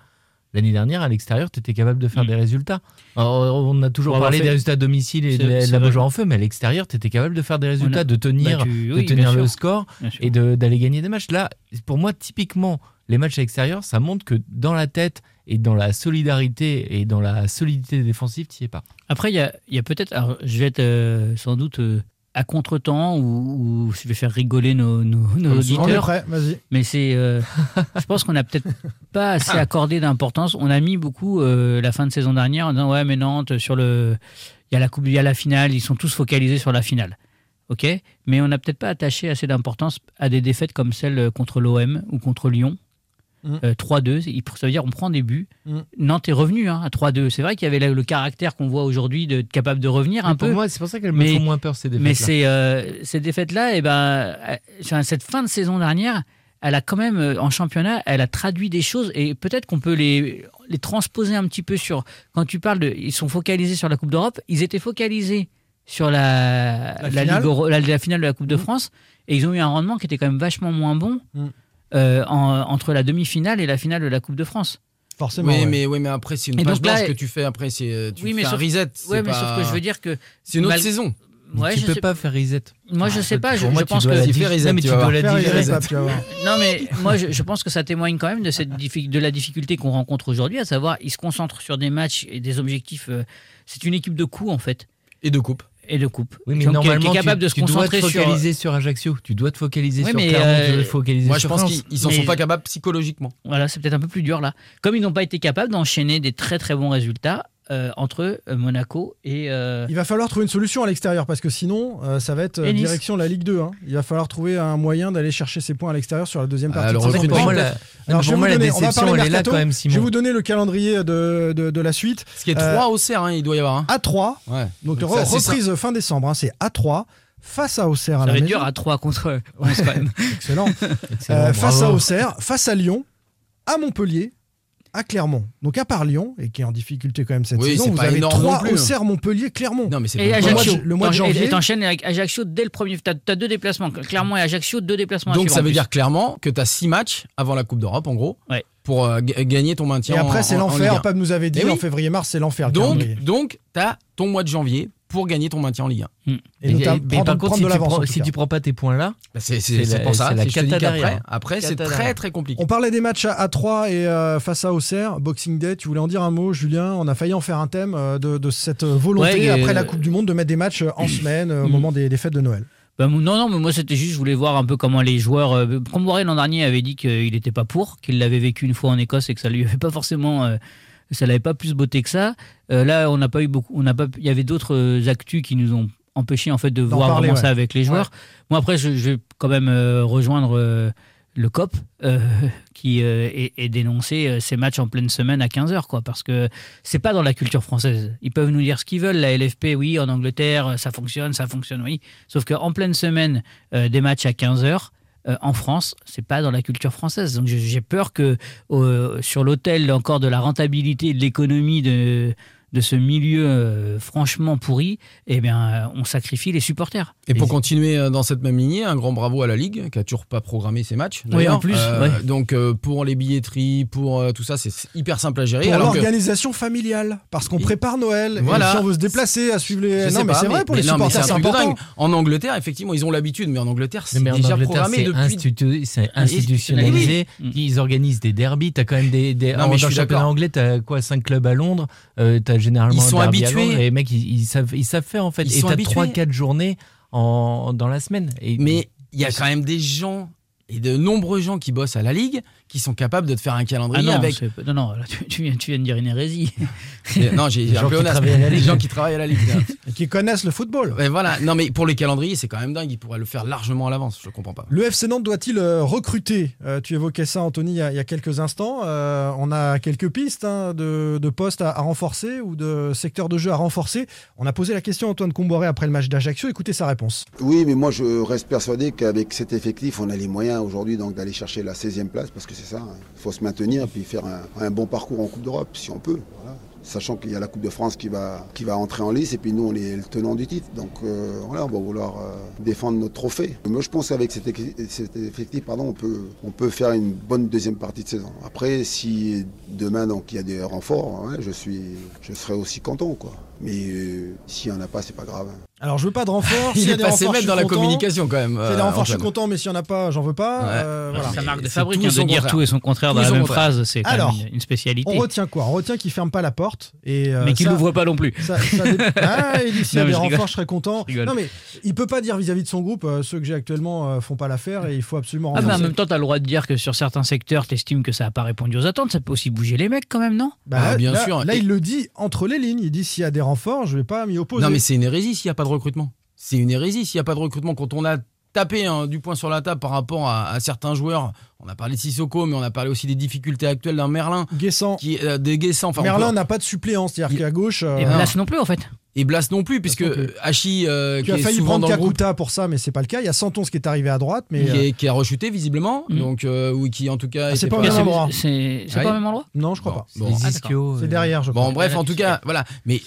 L'année dernière, à l'extérieur, tu étais capable de faire
Mm.
des résultats. Alors, on a toujours
avoir
parlé
fait-
des résultats à domicile et de la, la. Beaujoire en feu, mais à l'extérieur, tu étais capable de faire des résultats,
a-
de tenir,
Bah, tu-
de tenir le
sûr.
score et de- d'aller gagner des matchs. Là, pour moi, typiquement, les matchs à l'extérieur, ça montre que dans la tête et dans la solidarité et dans la solidité défensive, tu n'y es pas.
Après, il y a, peut-être. Je vais être euh, sans doute euh, à contre-temps ou, ou je vais faire rigoler nos, nos, nos
On est
auditeurs.
prêt, vas-y.
Mais c'est. euh, je pense qu'on n'a peut-être pas assez accordé d'importance. On a mis beaucoup euh, la fin de saison dernière en disant Ouais, mais Nantes, sur le. Il y a la coupe, il y a la finale, ils sont tous focalisés sur la finale. OK? Mais on n'a peut-être pas attaché assez d'importance à des défaites comme celle contre l'OM ou contre Lyon.
Mm.
Euh, 3-2, il- ça veut dire on prend des buts.
Mm.
Nantes est revenu hein, à 3-2. C'est vrai qu'il y avait le, caractère qu'on voit aujourd'hui de capable de revenir un
pour
peu.
moi, c'est pour ça qu'elles me font moins peur ces défaites.
Mais c'est euh, ces défaites-là, et ben, euh, cette fin de saison dernière, elle a quand même euh, en championnat, elle a traduit des choses et peut-être qu'on peut les, les transposer un petit peu sur. Quand tu parles de, ils sont focalisés sur la Coupe d'Europe, ils étaient focalisés sur la
La
la,
finale.
Ligue Euro- la- la finale de la Coupe de
Mhm.
France et ils ont eu un rendement qui était quand même vachement moins bon
Mhm.
Euh, en- entre la demi-finale et la finale de la Coupe de France.
Forcément.
Oui,
ouais.
mais, oui, mais après, c'est une
Et
page
donc là,
blanche que tu fais. Après, c'est euh, tu
Oui, mais
fais un
sauf-
reset. c'est
Ouais, mais
pas-
sauf que je veux dire que
C'est une autre
mal-
saison.
Ouais,
tu
je
peux
sais-
pas faire reset.
Moi, je sais pas. Je,
moi,
je pense que
tu reset,
mais
tu
dois la digérer.
Non, mais moi, je, je pense que ça témoigne quand même de, cette diffi- de la difficulté qu'on rencontre aujourd'hui, à savoir, ils se concentrent sur des matchs et des objectifs. euh, c'est une équipe de coups, en fait,
Et de coupe.
Et de coupe.
Oui, mais
Donc,
normalement,
qui est capable
tu,
de se
tu dois
concentrer
te
sur.
focaliser sur... Ajaccio. Tu dois te focaliser
Oui,
sur
mais,
Clermont, tu
euh,
dois te focaliser
Moi, je
sur
pense qu'ils ils en
Mais-
sont pas capables psychologiquement.
Voilà, c'est peut-être un peu plus dur là. Comme ils n'ont pas été capables d'enchaîner des très très bons résultats euh, entre euh, Monaco et. euh,
Il va falloir trouver une solution à l'extérieur parce que sinon, euh, ça va être euh,
Nice.
direction la Ligue 2. hein. Il va falloir trouver un moyen d'aller chercher ses points à l'extérieur sur la deuxième partie. de
Pour moi, la,
alors,
non,
je vais
pour moi,
vous
la
donner- on va
déception,
parler
elle est là
mercato.
quand même,
Je vais
Simon.
vous donner le calendrier de, de, de la suite.
Ce qui est
Euh,
3 au CER, hein, il doit y avoir. hein.
À 3,
Ouais.
donc,
Donc,
re-
ça, c'est
reprise fin décembre, hein, c'est à 3 face à Auxerre à
ça
la
va être dur à 3 contre 11 quand même.
Excellent.
Excellent,
Euh, face à Auxerre, face à Lyon, à Montpellier, à Clermont. Donc à part Lyon, et qui est en difficulté quand même cette
Oui,
saison, vous avez
énorme
3
non plus, hein.
Auxerre, Montpellier, Clermont.
Non, mais c'est
Et
pas-
Le mois de-
Ajaccio.
le mois de janvier.
Et t'enchaînes avec Ajaccio dès le premier. T'as as deux déplacements. Clermont et Ajaccio, deux déplacements. à
Donc ça veut dire clairement que tu as 6 matchs avant la Coupe d'Europe, en gros,
Ouais.
pour euh, ga- gagner ton maintien.
Et après, c'est l'enfer.
1.
Pab nous avait dit
Eh oui.
en février-mars, c'est l'enfer.
Donc, donc tu as ton mois de janvier pour gagner ton maintien en Ligue 1.
Et notamment
mais
prendre-
par contre, si,
de
tu
l'avance,
prends, si tu prends pas tes points là,
Bah, c'est pour ça.
c'est la
c'est- je te dis après, c'est très très compliqué.
On parlait des matchs à, à 3 et euh, face à Auxerre, Boxing Day. Tu voulais en dire un mot, Julien? On a failli en faire un thème euh, de, de cette volonté
Ouais,
après
euh,
la Coupe du Monde de mettre des matchs euh, en semaine euh, au
Mm.
moment des, des fêtes de Noël.
Bah, non, non, mais moi c'était juste, je voulais voir un peu comment les joueurs. Euh, Comboiré l'an dernier avait dit qu'il n'était pas pour, qu'il l'avait vécu une fois en Écosse et que ça lui avait pas forcément. Ça l'avait pas plus beauté que ça. Euh, là, on n'a pas eu beaucoup. On n'a pas. Il y avait d'autres euh, actus qui nous ont empêché en fait de voir
parler,
vraiment
ouais.
ça avec les joueurs. Moi après, je, je vais quand même euh, rejoindre euh, le COP qui est, est dénoncé ces matchs en pleine semaine à 15h quoi parce que c'est pas dans la culture française. Ils peuvent nous dire ce qu'ils veulent la LFP oui en Angleterre ça fonctionne, ça fonctionne oui. Sauf qu'en pleine semaine des matchs à 15h en France, c'est pas dans la culture française. Donc j'ai- peur que euh, sur l'autel encore de la rentabilité de l'économie de de ce milieu euh, franchement pourri, eh bien, euh, on sacrifie les supporters.
Et pour continuer euh, dans cette même lignée, un grand bravo à la Ligue qui a toujours pas programmé ses matchs.
Oui, en plus,
Euh,
ouais.
Donc euh, pour les billetteries, pour euh, tout ça, c'est hyper simple à gérer.
Pour
alors que-
l'organisation familiale, parce qu'on prépare Noël. et
Voilà.
si on veut se déplacer, à suivre les.
Je
non,
sais
mais c'est vrai pour les
mais non, mais
supporters, c'est important.
dingue. En Angleterre, effectivement, ils ont l'habitude, mais en Angleterre, c'est déjà
Angleterre,
programmé depuis.
institu- c'est institutionnalisé. Ils organisent des derbies. T'as quand même des. des
Non,
en-
mais je
dans le
suis
championnat anglais, t'as quoi 5 clubs à Londres. euh, t'as généralement
Ils sont habitués.
Les mecs, ils, ils savent, ils savent faire en fait.
Ils
et t'as
habitués.
3-4 journées en, dans la semaine. Et,
Mais il y a quand même des gens et de nombreux gens qui bossent à la Ligue qui sont capables de te faire un
Ah
calendrier
non,
avec.
non, non, là, tu, tu viens, tu viens de dire une hérésie.
Et- non, j'ai
Des
j'ai
gens
un peu
qui
honnête.
travaillent à la
Des
Ligue.
gens qui travaillent à la Ligue.
Et qui connaissent le football.
Ouais, voilà. Non, mais pour les calendriers, c'est quand même dingue. Ils pourraient le faire largement à l'avance. Je comprends pas.
Le FC Nantes doit-il euh, recruter? Euh, Tu évoquais ça, Anthony, il y a, il y a quelques instants. Euh, on a quelques pistes hein, de, de postes à, à renforcer ou de secteurs de jeu à renforcer. On a posé la question à Antoine Comboré après le match d'Ajaccio. Écoutez sa réponse.
Oui, mais moi je reste persuadé qu'avec cet effectif, on a les moyens aujourd'hui d'aller chercher la 16e place parce que c'est ça. hein. Il faut se maintenir et puis faire un, bon parcours en Coupe d'Europe si on peut. Sachant qu'il y a la Coupe de France qui va, qui va entrer en lice et puis nous on est le tenant du titre. Donc euh, voilà, on va vouloir euh, défendre notre trophée. Moi je pense qu'avec cet, effectif, pardon, on peut, on peut faire une bonne deuxième partie de saison. Après, si demain donc il y a des renforts, je, suis, je serai aussi content. Quoi. Mais euh, s'il n'y en a pas, c'est pas grave.
Alors je veux pas de renfort.
Il
y a
est
des
passé
renforts,
maître
je
dans la
content.
communication, quand même,
y a
euh,
renforts, je suis content, mais s'il n'y en a pas, j'en veux pas.
Ouais.
Euh, voilà.
C'est sa marque de fabrique hein, de dire tout et son contraire
Tout
dans la même
contraire.
phrase, c'est une, spécialité.
On retient quoi? On retient qu'il ferme pas la porte et euh,
mais qu'il
ça-
l'ouvre pas non plus.
Ça, ça dé- ah, il dit s'il y a des
rigole.
renforts, je serais content.
Je.
Non, mais il peut pas dire vis-à-vis de son groupe, euh, ceux que j'ai actuellement euh, font pas l'affaire et il faut absolument
Ah, mais en même temps, tu as le droit de dire que sur certains secteurs, tu estimes que ça n'a pas répondu aux attentes. Ça peut aussi bouger les mecs quand même, non?
Bah,
Ah, bien sûr.
Là, il le dit entre les lignes. Il dit s'il y a des renforts, je vais pas m'y opposer.
Non, mais c'est une hérésie s'il n'y a pas de recrutement. C'est une hérésie s'il n'y a pas de recrutement. Quand on a tapé hein, du poing sur la table par rapport à, à certains joueurs, on a parlé de Sissoko, mais on a parlé aussi des difficultés actuelles d'un Merlin.
Guessant.
Qui, euh, des Guessant. Enfin,
Merlin
peut-
n'a pas de suppléant, c'est-à-dire qu'à gauche. euh,
Et Blas non plus, en fait.
Et Blas non plus, puisque. Hachi, euh, qui
as
est
failli prendre Kakuta pour ça, mais c'est pas le cas. Il y a Santon qui est arrivé à droite, mais
qui,
euh,
est- qui a rechuté visiblement,
Mm.
donc euh, ou qui en tout cas.
Ah, c'est pas au même
pas-
endroit.
C'est c'est
Ah
pas au même endroit?
Non, je crois pas.
Bon.
Ah,
C'est derrière, je crois.
Bon, bref, en tout cas, voilà. Mais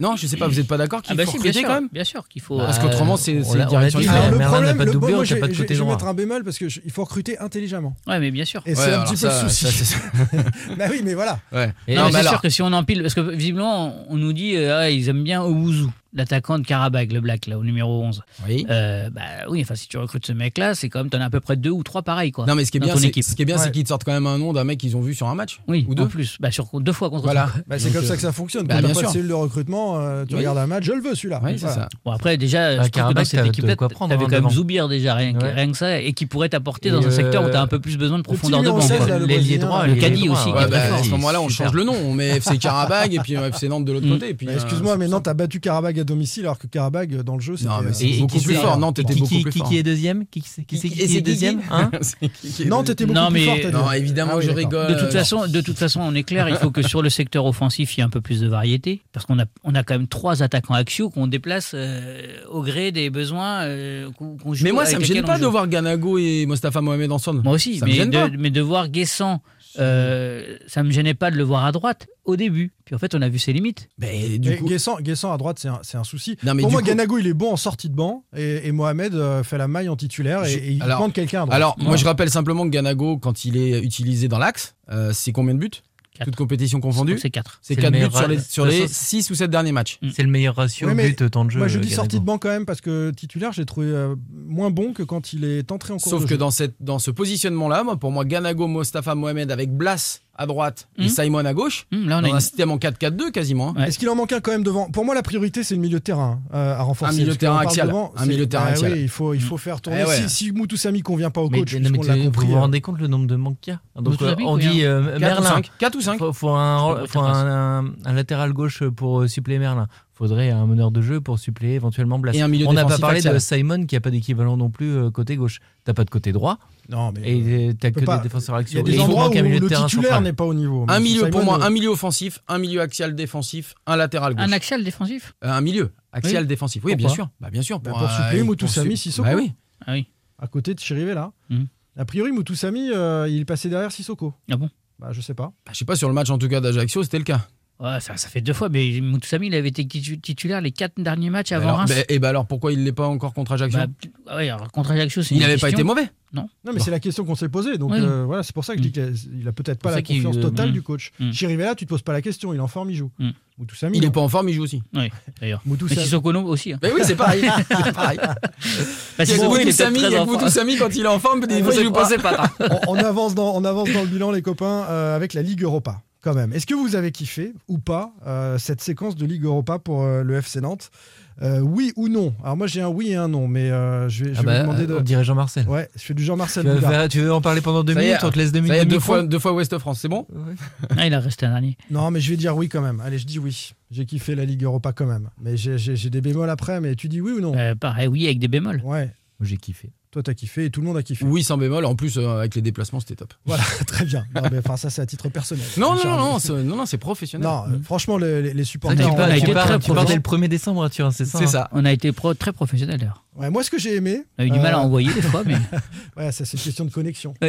non, je sais pas, vous n'êtes pas d'accord qu'il
Ah bah
faut
si, bien
recruter
sûr,
quand même
bien sûr qu'il faut.
Parce
Euh,
qu'autrement, c'est
on
c'est direction
le
Merlin n'a
problème,
pas de
le-
doublure, pas de
je-
côté
je vais mettre un bémol parce qu'il faut recruter intelligemment.
Ouais, mais bien sûr.
Et
Ouais,
c'est un petit peu le souci. bah oui, mais voilà.
Ouais.
Et
Non,
non,
mais
c'est
alors-
sûr que si on empile, parce que visiblement, on nous dit euh, ah, ils aiment bien Owuzu, l'attaquant de Karabag, le black, là, au numéro 11.
Oui.
Euh, bah oui, enfin, si tu recrutes ce mec-là, c'est comme t'en as à peu près deux ou trois pareils, quoi.
Non, mais ce qui est bien, c'est ce qui est bien, c'est
Ouais.
qu'ils te sortent quand même un nom d'un mec qu'ils ont vu sur un match.
Oui,
ou deux.
en plus. Bah, sur deux fois contre
Voilà.
Bah, c'est comme ça
euh,
que ça fonctionne.
bah,
Quand t'as
bien
pas de
sûr.
cellule de recrutement, euh, tu
Oui.
regardes un match, je le veux celui-là.
Oui, c'est ça.
Bon, après, déjà, je
Karabakh,
cette équipe-là, t'avais
hein,
quand même. Zoubir déjà, rien,
Ouais.
rien que ça, et qui pourrait t'apporter dans un secteur où
euh,
t'as un peu plus besoin de profondeur de banc.
16,
quoi.
là, le
L'ailier droit,
le caddie aussi,
bah, à ce moment-là, on change le nom. On met FC Karabag et puis euh, FC Nantes de l'autre
Mm.
côté. et puis,
Bah,
euh,
Excuse-moi, mais Nantes a battu Karabag à domicile alors que Karabag dans le jeu, c'était. Euh,
c'est beaucoup
qui
plus fort. Nantes était
Qui-
beaucoup
qui-
plus fort.
Qui est deuxième Qui c'est qui, c'est qui
Et
qui est deuxième hein
Nantes était beaucoup
Non,
plus
mais-
fort. dit.
Non, évidemment,
Ah oui,
je rigole.
De toute, façon, de toute façon, on est clair, il faut que sur le secteur offensif, il y ait un peu plus de variété. Parce qu'on a, on a quand même trois attaquants axiaux qu'on déplace euh, au gré des besoins euh, qu'on joue.
Mais moi, ça me gêne pas de voir Ganago et Mostafa Mohamed en son.
Moi aussi,
Ça me
mais
gêne pas.
de, mais de voir Guessant, euh, ça me gênait pas de le voir à droite au début. Puis en fait, on a vu ses limites.
Mais du
Mais
coup,
Guessant, Guessant à droite, c'est un, c'est un souci.
Non, mais
Pour moi,
coup-
Ganago, il est bon en sortie de banc et, et Mohamed euh, fait la maille en titulaire et, il
alors-
demande quelqu'un à droite.
alors moi
Ouais.
je rappelle simplement que Ganago, quand il est utilisé dans l'axe, euh, c'est combien de buts? Toutes compétitions confondues
C'est 4.
C'est 4 buts sur les, sur les 6 ou 7 derniers matchs.
C'est le meilleur ratio but euh, temps de jeu.
Moi je dis
euh,
sortie de banc quand même parce que titulaire, j'ai trouvé euh, moins bon que quand il est entré en cours
Sauf que dans cette dans ce positionnement là, moi, pour moi Ganago, Mostafa Mohamed avec Blas à droite et
hmm.
Simon à gauche.
Mmh, là, on, a une...
un système en 4-4-2 quasiment. Hein.
Est-ce qu'il en manque un quand même devant? Pour moi, la priorité, c'est le milieu de terrain euh, à renforcer.
Un milieu de terrain axial. Un milieu de terrain
ah il faut, il faut hmm. faire eh tourner.
Eh ouais.
Si, si Moutoussamy convient pas au coach,
mais,
mais
vous vous
hein.
rendez compte le nombre de manques qu'il y a? On dit
hein.
Merlin.
Ou 4 ou 5.
Il faut, un, latéral gauche pour euh, suppléer Merlin. Faudrait un meneur de jeu pour suppléer éventuellement Blas.
Et un milieu
on n'a pas parlé de Simon qui a pas d'équivalent non plus euh, côté gauche. T'as pas de côté droit.
Non, mais.
Et euh,
t'as
que
pas.
des défenseurs axiaux.
Il y a des endroits où, le titulaire n'est pas au niveau.
Un milieu, pour moi, un milieu offensif, un milieu axial défensif, un latéral gauche.
Un axial défensif?
Euh, un milieu axial défensif. Oui, bien sûr. Bah, bien sûr.
Bah, pour,
euh, suppléer Moutoussamy,
Sissoko.
Bah, oui.
Ah oui.
À côté de Chirivella.
Mhm.
A priori, Moutoussamy, il passait derrière Sissoko.
Ah bon?
Bah, je sais pas.
Je sais pas, sur le match en tout cas d'Ajaccio, c'était le cas.
Ouais, ça, ça, fait deux fois, mais Moutoussamy, il avait été titulaire les quatre derniers matchs avant
alors,
Reims.
Et eh ben alors pourquoi il ne l'est pas encore contre Ajaccio
bah, ah
Il n'avait pas été mauvais
Non.
Non, mais c'est la question qu'on s'est posée. Donc euh, voilà, c'est pour ça que je dis mm. qu'il n'a peut-être pas la confiance
euh,
totale du mm. coach.
Mmh.
Chirivella, tu ne te poses pas la question, il est en forme, il joue.
Mm.
Il
n'est
pas en forme, il joue aussi.
Oui, d'ailleurs.
Moutoussamy.
Aussi. Hein.
Mais oui, c'est pareil. pareil.
Bah,
quand il est en forme, des
ah,
fois, il joue pas.
On avance dans le bilan, les copains, euh, avec la Ligue Europa quand même. Est-ce que vous avez kiffé ou pas euh, cette séquence de Ligue Europa pour euh, le FC Nantes? Euh, oui ou non? Alors moi j'ai un oui et un non, mais je vais,
ah bah,
demander de...
On dirait Jean-Marcel.
Ouais, je fais du Jean-Marcel.
Tu, veux, en parler pendant deux minutes a, On te laisse deux minutes.
Deux, fois, deux fois France, c'est bon?
Ah, il a resté un dernier.
Non, mais je vais dire oui quand même. Allez, je dis oui. J'ai kiffé la Ligue Europa quand même. Mais j'ai des bémols après, mais tu dis oui ou non?
Pareil, oui avec des bémols.
Ouais.
J'ai kiffé.
Toi, t'as kiffé et tout le monde a kiffé.
Oui, sans bémol. En plus, euh, avec les déplacements, c'était top.
Voilà, très bien. Enfin, ça, c'est à titre personnel.
Non, non, non, c'est, non, c'est professionnel.
Non, euh, mm. franchement, les, supporters.
on été très
tu le 1er décembre, hein, tu vois, c'est ça. Hein.
On a été très professionnel d'ailleurs.
Ouais, moi, ce que j'ai aimé.
On a eu du mal à
euh,
envoyer des fois, mais.
ouais, c'est une question de connexion. Bon,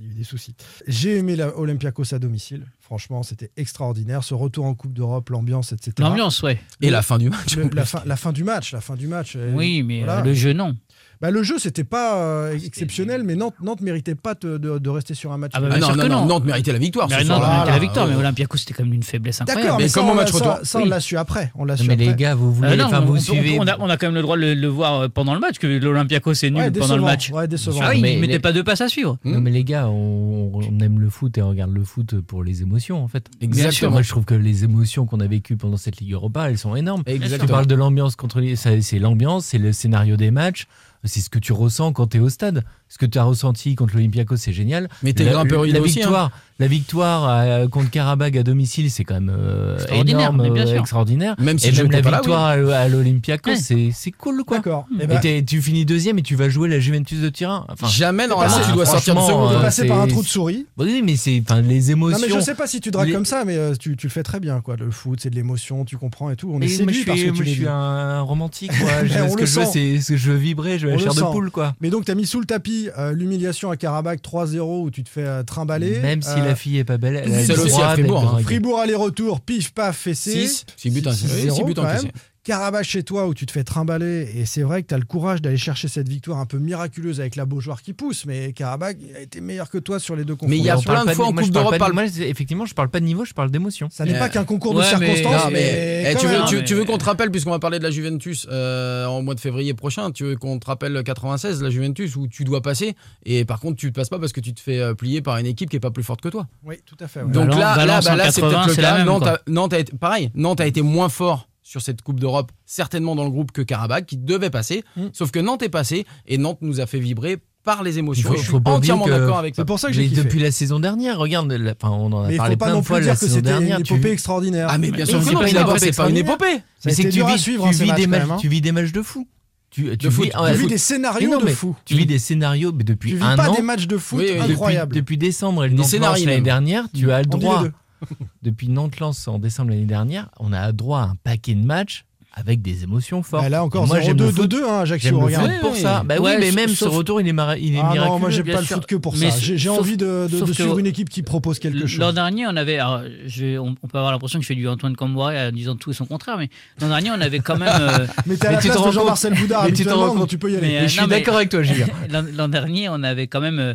il y a eu des soucis. J'ai aimé l'Olympiakos à domicile. Franchement, c'était extraordinaire. Ce retour en Coupe d'Europe, l'ambiance, etc.
L'ambiance, ouais.
Et la fin du match.
La, fin, du match, la fin du match.
Oui, mais le jeu, non.
Bah, le jeu, c'était pas euh, ah, exceptionnel, mais Nantes, Nantes méritait pas te, de, de, rester sur un match.
Ah bah,
ah, non, non, non, Nantes méritait la victoire.
Mais Nantes méritait la victoire, mais Olympiakos, c'était quand même une faiblesse incroyable.
D'accord, mais,
mais comme match retour.
Ça, ça,
on
l'a su après. On l'a su
mais les gars, vous voulez,
euh,
enfin, vous
on,
suivez.
On a, on a, quand même le droit de le, voir euh, pendant le match, que l'Olympiakos est nul pendant le match.
Ouais, décevant.
Ah
mais
ils
mettaient
pas deux passes à suivre. Hmm.
Non, mais les gars, on, on aime le foot et on regarde le foot pour les émotions, en fait.
Exactement.
Moi, je trouve que les émotions qu'on a vécues pendant cette Ligue Europa, elles sont énormes.
Exactement.
Tu parles de l'ambiance contre c'est l'ambiance, c'est le scénario des matchs c'est ce que tu ressens quand tu es au stade. Ce que tu as ressenti contre l'Olympiakos, c'est génial.
Mais t'es grimpeur,
la,
la, hein.
victoire. La victoire euh, contre Karabakh à domicile, c'est quand même euh,
extraordinaire,
énorme, euh, extraordinaire.
Même si
et même la victoire à l'Olympiakos, c'est cool, quoi.
Eh ben.
Tu finis deuxième et tu vas jouer la Juventus de Turin. Enfin,
Jamais normalement tu dois hein, sortir de
seconde.
Euh,
passer par un trou de souris.
Oui, mais c'est les émotions.
Non, mais je sais pas si tu dragues comme ça, mais tu, le fais très bien, quoi. Le foot, c'est de l'émotion, tu comprends et tout. On
mais
est séduit
parce
que tu
moi, je suis un romantique. Ce que je veux, c'est que je veux vibrer, je veux la chair de poule, quoi.
Mais donc, t'as mis sous le tapis l'humiliation à Karabakh 3-0 où tu te fais trimballer.
Même si la fille est pas belle. Elle a
aussi à Fribourg. Hein.
Fribourg aller-retour, pif, paf, fessé.
6 buts
en
6 buts
en Carabas chez toi où tu te fais trimballer et c'est vrai que tu as le courage d'aller chercher cette victoire un peu miraculeuse avec la Beaujoire qui pousse mais Carabas a été meilleur que toi sur les deux confrontations.
Mais il y a plein de fois en Coupe d'Europe parle...
effectivement je parle pas de niveau, je parle d'émotion.
Ça n'est pas qu'un concours de circonstances
eh, tu, veux, qu'on te rappelle puisqu'on va parler de la Juventus euh, en mois de février prochain, tu veux qu'on te rappelle 96 la Juventus où tu dois passer et par contre tu ne passes pas parce que tu te fais euh, plier par une équipe qui est pas plus forte que toi.
Oui, tout à fait.
Donc là, là, bah là c'est peut-être le cas. Nantes, Nantes a été moins fort sur cette Coupe d'Europe, certainement dans le groupe que Karabakh, qui devait passer.
Mm.
Sauf que Nantes est passé et Nantes nous a fait vibrer par les émotions. Je suis entièrement d'accord avec ça.
C'est pour ça que j'ai
depuis la saison dernière, regarde, la, on en a parlé plein de fois la saison dernière. Une
épopée extraordinaire.
Ah mais bien
mais
sûr, c'est
pas,
une
épopée. C'est pas
une épopée.
Mais c'est que tu vis,
suivre,
tu,
hein,
des matchs,
hein.
tu vis des matchs de fou. Tu, vis,
des scénarios de fou.
Tu vis des scénarios depuis
tu vis pas des matchs de foot
oui, oui,
incroyables.
Depuis, décembre et le l'année dernière, tu mm. as le droit depuis Nantes-Lens en décembre l'année dernière, on a droit à un paquet de matchs avec des émotions fortes.
Bah là encore,
moi j'aime 2
2 hein, Ajaccio. Regarde
pour ça. Bah oui, mais même
sauf...
ce retour, il est, mar...
Ah
miraculeux.
Non, moi j'aime pas le foot que pour
mais
ça. J'ai envie de, de, suivre une équipe qui propose quelque chose.
L'an dernier, on avait, on, peut avoir l'impression que je fais du Antoine Camboire en disant tout et son contraire, mais l'an dernier, on avait quand même. Euh,
mais t'es à la de Jean-Marcel Boudard.
tu
tu peux y aller.
je suis d'accord avec toi, Julien.
L'an dernier, on avait quand même euh,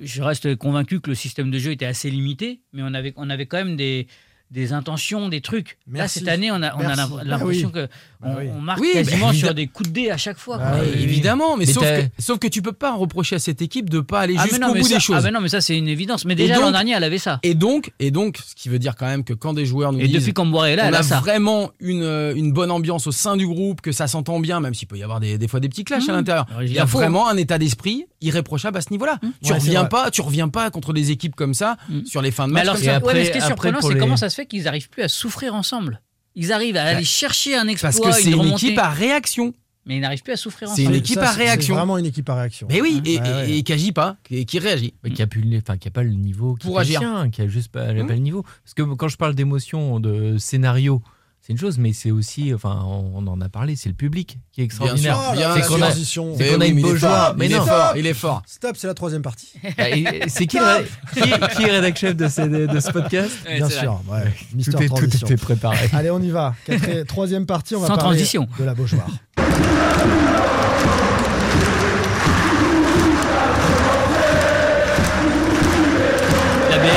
je reste convaincu que le système de jeu était assez limité, mais on avait, on avait quand même des, des intentions, des trucs. Là, cette année, on a, on a l'impression
oui.
que on,
Bah oui.
on marque
Oui,
quasiment
évidemment.
sur des coups de dé à chaque fois.
Bah
quoi.
oui.
Et-
Évidemment, mais,
Mais
sauf, que, sauf que tu peux pas reprocher à cette équipe de pas aller
Ah, mais
jusqu'au bout
ça-
des choses.
Ah, mais non, mais ça, c'est une évidence. Mais déjà, l'an dernier, elle avait ça.
Et donc, et donc, ce qui veut dire quand même que quand des joueurs nous
Et
disent
depuis qu'Amboire est là,
on
elle
a
a ça.
vraiment une, euh, une bonne ambiance au sein du groupe, que ça s'entend bien, même s'il peut y avoir des, des fois des petits clashs à
Mmh.
l'intérieur.
Alors,
Il y a vraiment un état d'esprit irréprochable à ce niveau-là. Tu
Ouais, c'est
reviens pas, tu reviens pas contre des équipes comme ça
Mmh.
sur les fins de
Mais
match.
alors, mais ce qui est
après,
surprenant, c'est comment ça se fait qu'ils n'arrivent plus à souffrir ensemble. Ils arrivent à aller chercher un exploit,
parce que c'est une équipe à réaction.
mais ils n'arrivent plus à souffrir
C'est
ensemble.
une équipe
Ça,
à
c'est-
réaction.
C'est vraiment une équipe à réaction.
Mais oui, et,
Ouais,
et- et qui agit pas, qui, qui réagit.
Mais qui a, pu, le- enfin, qui a pas le niveau qui
Pour agir.
qui a juste pas,
Mmh.
pas le niveau. Parce que quand je parle d'émotion, de scénario, c'est une chose, mais c'est aussi, enfin, on en a parlé, c'est le public qui est extraordinaire.
sûr, bien
la
c'est qu'on a,
transition.
c'est qu'on a
oui,
une
il est
Beaujoire.
fort,
Mais
il
non,
est fort, il est fort.
Stop, c'est la troisième partie.
Bah, et- c'est qui, le- qui, qui est rédac chef de, ce podcast
Ouais,
Bien sûr,
tout, est, tout
Transition.
était préparé.
Allez, on y va. Troisième partie, on va
Sans
parler
transition.
de la Beaujoire.
La BL,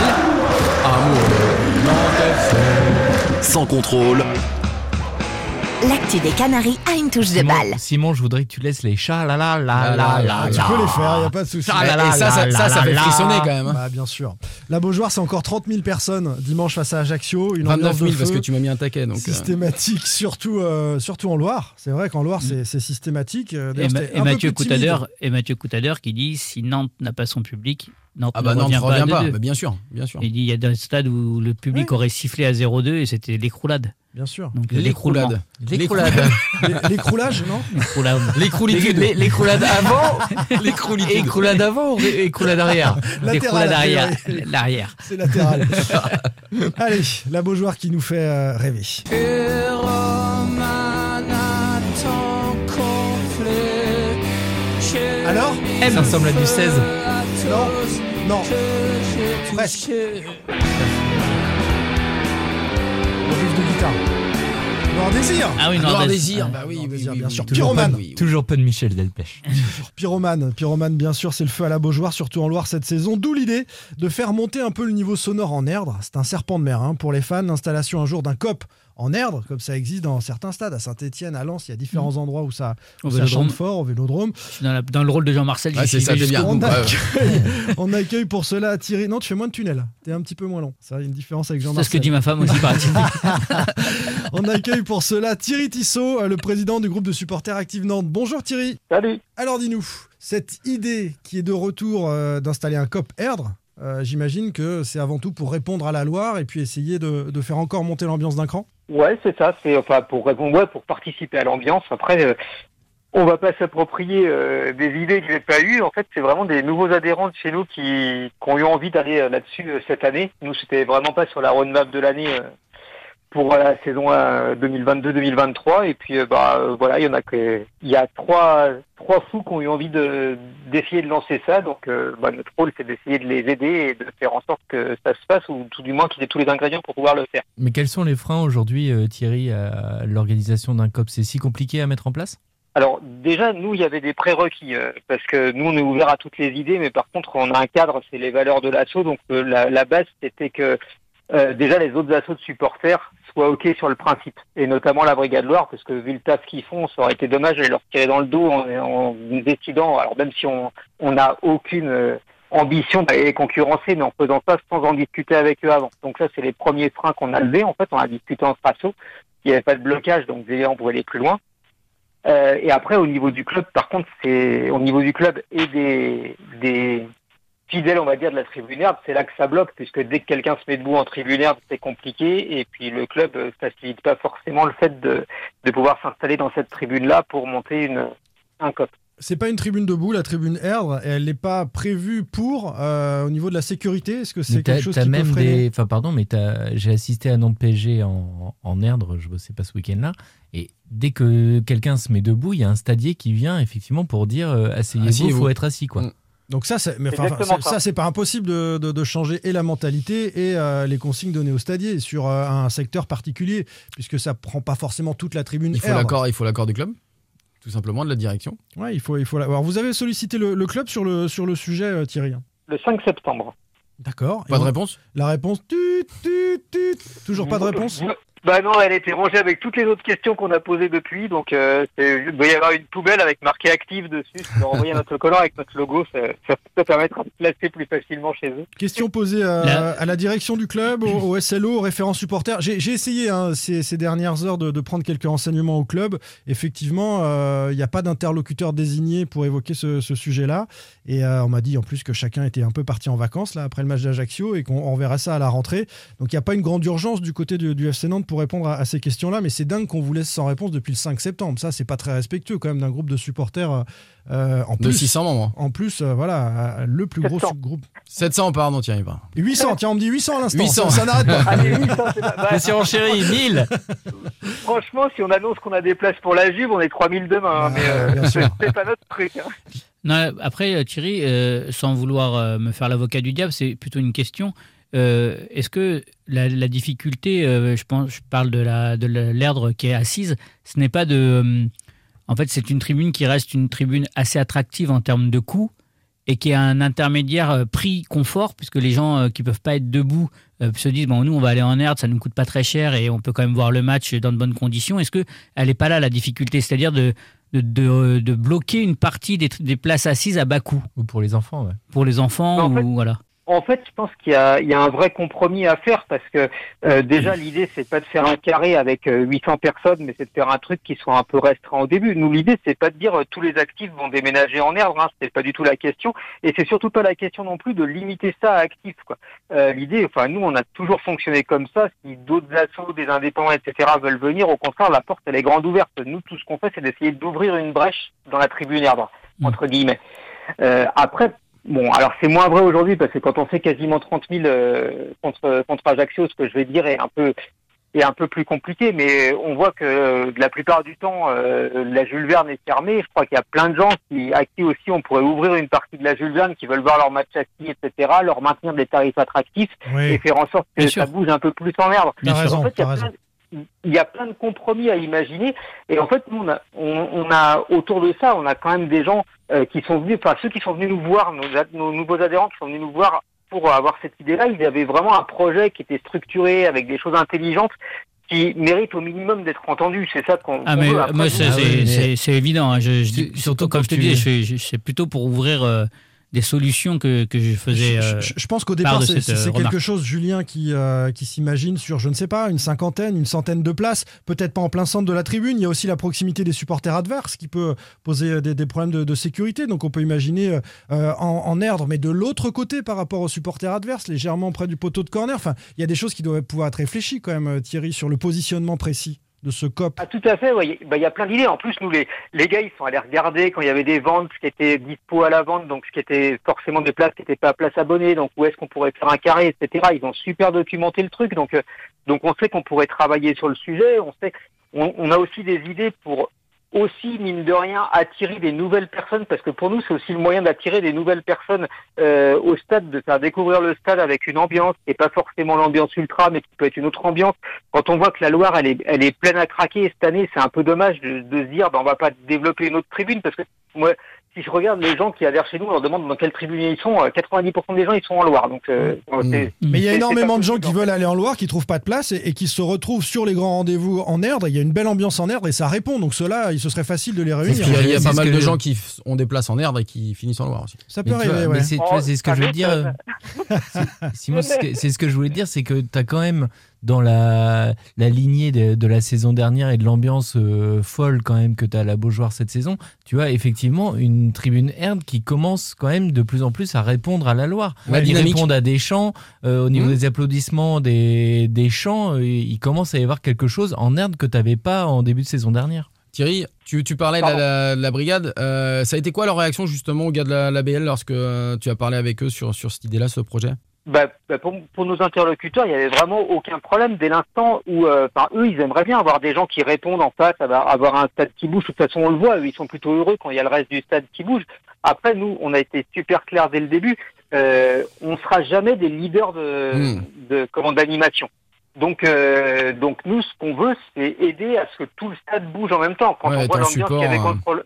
Sans contrôle,
L'actu des Canaries a une touche de balle.
Simon, je voudrais que tu laisses les chats Là, là là,
là.
Ah, tu peux les faire, il n'y a pas de souci.
Ah là là
et ça, ça, ça, fait frissonner quand même. hein.
Bah, bien sûr. La Beaujoire, c'est encore 30 000 personnes dimanche face à Ajaccio. Une
29
ambiance
000
de
parce que tu m'as mis un taquet. Donc, euh,
systématique, surtout, euh, surtout en Loire. C'est vrai qu'en Loire, c'est systématique. Euh,
et, Mathieu. Coutader, et Mathieu Coutader qui dit si Nantes n'a pas son public, Nantes
Ah bah
ne
non,
revient pas
reviens
à
pas.
2-2.
Bah, bien sûr, bien sûr.
Il dit il y a des stades où le public
Ouais.
aurait sifflé à 0-2 et c'était l'écroulade.
Bien sûr.
Donc.
L'écroulade.
L'écroulade.
L'écroulage, non
L'écroulade.
L'écroulitude.
L'écroulade avant,
L'écroulitude.
écroulade avant ou ré- écroulade arrière
L'écroulade arrière. L'arrière.
C'est latéral. Allez, la Beaujoire qui nous fait euh, rêver. Alors
Ça ressemble à du 16.
Non, non. Presque. Noir Désir
Ah oui,
Noir
Nordez.
désir,
Ah.
bah oui,
Noir Désir, bien sûr. Pyromane.
Oui, oui.
Toujours pas de Michel Delpech.
Pyromane, Pyromane, bien sûr, c'est le feu à la Beaujoire, surtout en Loire cette saison. D'où l'idée de faire monter un peu le niveau sonore en Erdre. C'est un serpent de mer hein. pour les fans. L'installation un jour d'un COP en Erdre, comme ça existe dans certains stades, à Saint-Etienne, à Lens, il y a différents endroits où ça,
Au
où ça chante fort, au vélodrome.
Je suis dans, la- dans le rôle de Jean-Marcel.
Ouais, c'est ça, bien.
On
Ouais,
accueille, on accueille pour cela Thierry. Non, tu fais moins de tunnels. T'es un petit peu moins long. Ça, il y a une différence avec
C'est ce
Jean-Marcel.
que dit ma femme aussi. par exemple.
On accueille pour cela Thierry Tissot, euh, le président du groupe de supporters Active Nantes. Bonjour Thierry.
Salut.
Alors dis-nous, cette idée qui est de retour euh, d'installer un COP Erdre, euh, j'imagine que c'est avant tout pour répondre à la Loire et puis essayer de, de faire encore monter l'ambiance d'un cran
Ouais, c'est ça. C'est enfin pour répondre, ouais, pour participer à l'ambiance. Après, euh, on va pas s'approprier euh, des idées que j'ai pas eues. En fait, c'est vraiment des nouveaux adhérents de chez nous qui, qui ont eu envie d'aller euh, là-dessus cette année. Nous, c'était vraiment pas sur la roadmap de l'année pour euh, la saison euh, 2022-2023. Et puis, euh, bah euh, voilà, il y en a que, il y a trois trois fous qui ont eu envie de d'essayer de lancer ça. Donc, euh, bah, notre rôle, c'est d'essayer de les aider et de faire en sorte que ça se passe ou tout du moins qu'ils aient tous les ingrédients pour pouvoir le faire.
Mais quels sont les freins aujourd'hui, euh, Thierry, à l'organisation d'un COP? C'est si compliqué à mettre en place?
Alors déjà, nous, il y avait des prérequis euh, parce que nous, on est ouvert à toutes les idées, mais par contre, on a un cadre, c'est les valeurs de l'assaut. Donc euh, la, la base, c'était que euh, déjà les autres assauts de supporters soient ok sur le principe, et notamment la Brigade Loire, parce que vu le taf qu'ils font, ça aurait été dommage de leur tirer dans le dos en, en décidant. Alors même si on n'a aucune euh, ambition d'aller les concurrencer, mais en faisant ça sans en discuter avec eux avant. Donc ça, c'est les premiers freins qu'on a levés. En fait, on a discuté entre assos. Il n'y avait pas de blocage, donc on pouvait aller plus loin. Euh, et après, au niveau du club, par contre, c'est au niveau du club et des fidèles, on va dire, de la tribune herbe, c'est là que ça bloque, puisque dès que quelqu'un se met debout en tribune herbe, c'est compliqué. Et puis le club euh, facilite pas forcément le fait de, de pouvoir s'installer dans cette tribune-là pour monter une, un COP.
C'est pas une tribune debout, la tribune Erdre, et elle n'est pas prévue pour euh, au niveau de la sécurité. Est-ce que c'est quelque chose qui peut
même
freiner
des. Enfin, pardon, mais j'ai assisté à Nantes PSG en, en Erdre, je bossais pas ce week-end-là. Et dès que quelqu'un se met debout, il y a un stadier qui vient effectivement pour dire euh, asseyez-vous, il faut être assis. quoi.
Donc ça, c'est, mais enfin, ça, c'est pas impossible de, de- de changer et la mentalité et euh, les consignes données au stadier sur euh, un secteur particulier, puisque ça prend pas forcément toute la tribune.
Il faut l'accord, il faut l'accord du club, tout simplement de la direction.
Ouais, il faut, il faut. Alors, vous avez sollicité le, le club sur le sur le sujet, euh, Thierry. hein?
le 5 septembre.
D'accord.
Pas
Et
de
on-
réponse?
La réponse, tut, tut, tut. toujours pas de réponse?
Bah non, elle a été rangée avec toutes les autres questions qu'on a posées depuis, donc euh, il doit y avoir une poubelle avec marqué active dessus. Si on envoyer notre collant avec notre logo, ça, ça peut permettre de placer plus facilement chez eux.
Question posée à,
La-
à la direction du club, au, au SLO, aux référents supporters. J'ai essayé hein, ces, ces dernières heures de, de prendre quelques renseignements au club. Effectivement, euh, il n'y a pas d'interlocuteur désigné pour évoquer ce, ce sujet-là. Et euh, on m'a dit en plus que chacun était un peu parti en vacances là, après le match d'Ajaccio et qu'on on verra ça à la rentrée. Donc il n'y a pas une grande urgence du côté du, du FC Nantes pour répondre à, à ces questions-là. Mais c'est dingue qu'on vous laisse sans réponse depuis le 5 septembre. Ça, c'est pas très respectueux quand même d'un groupe de supporters. euh, en
De
plus,
600 membres.
En plus, euh, voilà, euh, le plus gros
700.
groupe.
700, pardon, Thierry. pardon.
800, tiens, on me dit 800 à l'instant.
800.
Ça, ça n'arrête pas.
Allez, oui, ça, c'est pas- bah,
La surenchérie, 1000
franchement, si on annonce qu'on a des places pour la Juve, on est 3000 demain. hein, mais euh,
bien sûr.
c'est pas notre truc. hein.
Non, après, euh, Thierry, euh, sans vouloir euh, me faire l'avocat du diable, c'est plutôt une question. Euh, Est-ce que la, la difficulté, euh, je pense, je parle de la de la- l'erdre qui est assise, ce n'est pas de, euh, en fait, c'est une tribune qui reste une tribune assez attractive en termes de coût et qui a un intermédiaire euh, prix confort puisque les gens euh, qui peuvent pas être debout euh, se disent bon nous on va aller en erde ça nous coûte pas très cher et on peut quand même voir le match dans de bonnes conditions. Est-ce que elle est pas là la difficulté? C'est-à-dire de de, de, de bloquer une partie des, des places assises à bas coût?
Ou pour les enfants, ouais.
pour les enfants
Mais en fait-
ou voilà
En fait, je pense qu'il y y a un vrai compromis à faire parce que euh, déjà l'idée c'est pas de faire un carré avec euh, 800 personnes, mais c'est de faire un truc qui soit un peu restreint au début. Nous l'idée c'est pas de dire euh, tous les actifs vont déménager en herbe, hein, c'est pas du tout la question, et c'est surtout pas la question non plus de limiter ça à actifs. Euh, l'idée, enfin nous on a toujours fonctionné comme ça. Si d'autres assos, des indépendants, etc. veulent venir, au contraire la porte elle est grande ouverte. Nous tout ce qu'on fait c'est d'essayer d'ouvrir une brèche dans la tribune herbe entre guillemets. Euh, après, bon, alors c'est moins vrai aujourd'hui parce que quand on fait quasiment 30 000 euh, contre contre Ajaccio, ce que je vais dire est un peu est un peu plus compliqué, mais on voit que euh, la plupart du temps, euh, la Jules Verne est fermée. Je crois qu'il y a plein de gens qui, à qui aussi on pourrait ouvrir une partie de la Jules Verne, qui veulent voir leur match assis, etc., leur maintenir des tarifs attractifs
Oui.
et faire en sorte que
Bien
ça
sûr.
bouge un peu plus en herbe. En fait, il y a plein il y a plein de compromis à imaginer. Et en fait, nous, on a, on, on a autour de ça, on a quand même des gens euh, qui sont venus, enfin ceux qui sont venus nous voir, nos, nos nouveaux adhérents qui sont venus nous voir pour avoir cette idée-là, ils avaient vraiment un projet qui était structuré avec des choses intelligentes qui méritent au minimum d'être entendus. C'est ça qu'on
ah mais
veut. Après,
moi c'est
Ah oui, mais-
évident hein. je, je dis-
Surtout
comme je te
tu-
disais je- je- c'est plutôt pour ouvrir euh, des solutions que, que je faisais
Je,
euh,
je- je pense qu'au
part
départ, c'est
euh,
quelque chose, Julien, qui, euh, qui s'imagine sur, je ne sais pas, une cinquantaine, une centaine de places, peut-être pas en plein centre de la tribune. Il y a aussi la proximité des supporters adverses qui peut poser des, des problèmes de, de sécurité. Donc on peut imaginer euh, en, en erdre, mais de l'autre côté par rapport aux supporters adverses, légèrement près du poteau de corner. Enfin, il y a des choses qui doivent pouvoir être réfléchies quand même, Thierry, sur le positionnement précis de ce COP.
Ah, tout à fait, ouais. Bah, il y a plein d'idées. En plus, nous, les, les gars, ils sont allés regarder quand il y avait des ventes, ce qui était dispo à la vente, donc ce qui était forcément des places qui n'étaient pas à place abonnée, donc où est-ce qu'on pourrait faire un carré, etc. Ils ont super documenté le truc, donc, euh, donc on sait qu'on pourrait travailler sur le sujet. On sait, on, on a aussi des idées pour aussi, mine de rien, attirer des nouvelles personnes, parce que pour nous, c'est aussi le moyen d'attirer des nouvelles personnes euh, au stade, de faire découvrir le stade avec une ambiance n'est pas forcément l'ambiance ultra, mais qui peut être une autre ambiance. Quand on voit que la Loire, elle est, elle est pleine à craquer, et cette année, c'est un peu dommage de, de se dire, ben, on va pas développer une autre tribune, parce que moi, si je regarde les gens qui adhèrent chez nous, on leur demande dans quelle tribune ils sont, euh, 90% des gens, ils sont en Loire. Donc, euh, c'est-
Mais il y a énormément de gens qui veulent aller en Loire, qui trouvent pas de place et, et qui se retrouvent sur les grands rendez-vous en Erdre. Il y a une belle ambiance en Erdre et ça répond. Donc ceux-là, il se serait facile de les réunir.
qu'il y a, il y a pas mal de gens qui ont des places en Erdre et qui finissent en Loire aussi.
Ça peut arriver,
mais
ouais.
c'est ce que je voulais dire. euh,
ça
Simon, c'est ce que- c'est ce que je voulais dire, c'est que tu as quand même dans la, la lignée de, de la saison dernière et de l'ambiance euh, folle quand même que tu as à la Beaujoire cette saison, tu vois effectivement une tribune Erd qui commence quand même de plus en plus à répondre à la Loire.
La
Ils
dynamique.
répondent à des chants, euh, au niveau
Mhm.
des applaudissements, des, des chants, euh, il commence à y avoir quelque chose en Erd que tu n'avais pas en début de saison dernière.
Thierry, tu, tu parlais de la, la- de la brigade. Euh, ça a été quoi leur réaction justement aux gars de la, la BL lorsque euh, tu as parlé avec eux sur, sur cette idée-là, ce projet?
Bah, bah, pour, pour nos interlocuteurs, il n'y avait vraiment aucun problème dès l'instant où, euh, enfin, eux, ils aimeraient bien avoir des gens qui répondent en face, avoir, avoir un stade qui bouge. De toute façon, on le voit, eux, ils sont plutôt heureux quand il y a le reste du stade qui bouge. Après, nous, on a été super clair dès le début. Euh, on sera jamais des leaders de,
Hmm.
de comment d'animation. Donc, euh, donc nous, ce qu'on veut, c'est aider à ce que tout le stade bouge en même temps. Quand
Ouais,
on voit l'ambiance qu'il y avait contre le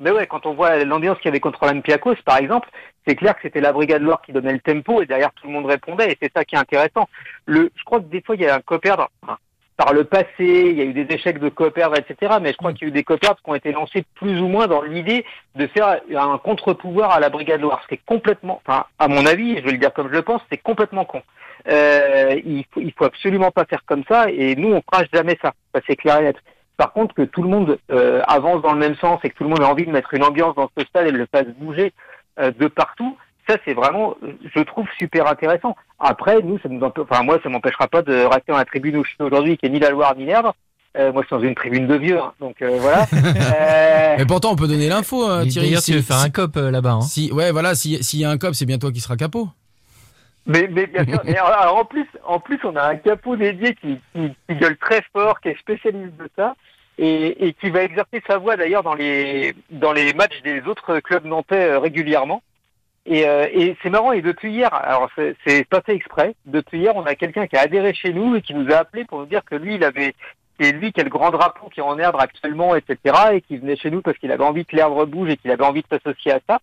mais ouais, quand on voit l'ambiance qu'il y avait contre l'Olympiakos, par exemple, c'est clair que c'était la Brigade Loire qui donnait le tempo et derrière tout le monde répondait et c'est ça qui est intéressant. Le, je crois que des fois il y a un coperdre. enfin, par le passé, il y a eu des échecs de coperdre, etc. Mais je crois qu'il y a eu des coperdres qui ont été lancés plus ou moins dans l'idée de faire un contre-pouvoir à la Brigade Loire. Ce qui est complètement, enfin, à mon avis, je vais le dire comme je le pense, c'est complètement con. Euh, il, faut, il faut absolument pas faire comme ça et nous on fera jamais ça. Ça c'est clair et net. Par contre, que tout le monde euh, avance dans le même sens et que tout le monde a envie de mettre une ambiance dans ce stade et de le fasse bouger euh, de partout, ça c'est vraiment, je trouve, super intéressant. Après, nous, ça nous enfin moi, ça m'empêchera pas de rester dans la tribune où je suis aujourd'hui, qui est ni la Loire ni l'Erdre. Euh, moi, je suis dans une tribune de vieux, hein, donc euh, voilà. Euh,
Mais pourtant, on peut donner l'info, Thierry.
D'ailleurs, tu veux faire
si-
un cop euh, là-bas. hein.
Si, ouais, voilà, si- s'il y a un cop, c'est bien toi qui sera capot.
Mais, mais bien sûr. Alors, en plus, en plus, on a un capot dédié qui, qui, qui gueule très fort, qui est spécialiste de ça, et, et qui va exercer sa voix d'ailleurs dans les dans les matchs des autres clubs nantais euh, régulièrement. Et, euh, et c'est marrant. Et depuis hier, alors c'est- pas fait exprès. Depuis hier, on a quelqu'un qui a adhéré chez nous et qui nous a appelé pour nous dire que lui, il avait c'est lui qui a le grand drapeau qui est en Erdre actuellement, etc. Et qui venait chez nous parce qu'il avait envie que l'Erdre bouge et qu'il avait envie de s'associer à ça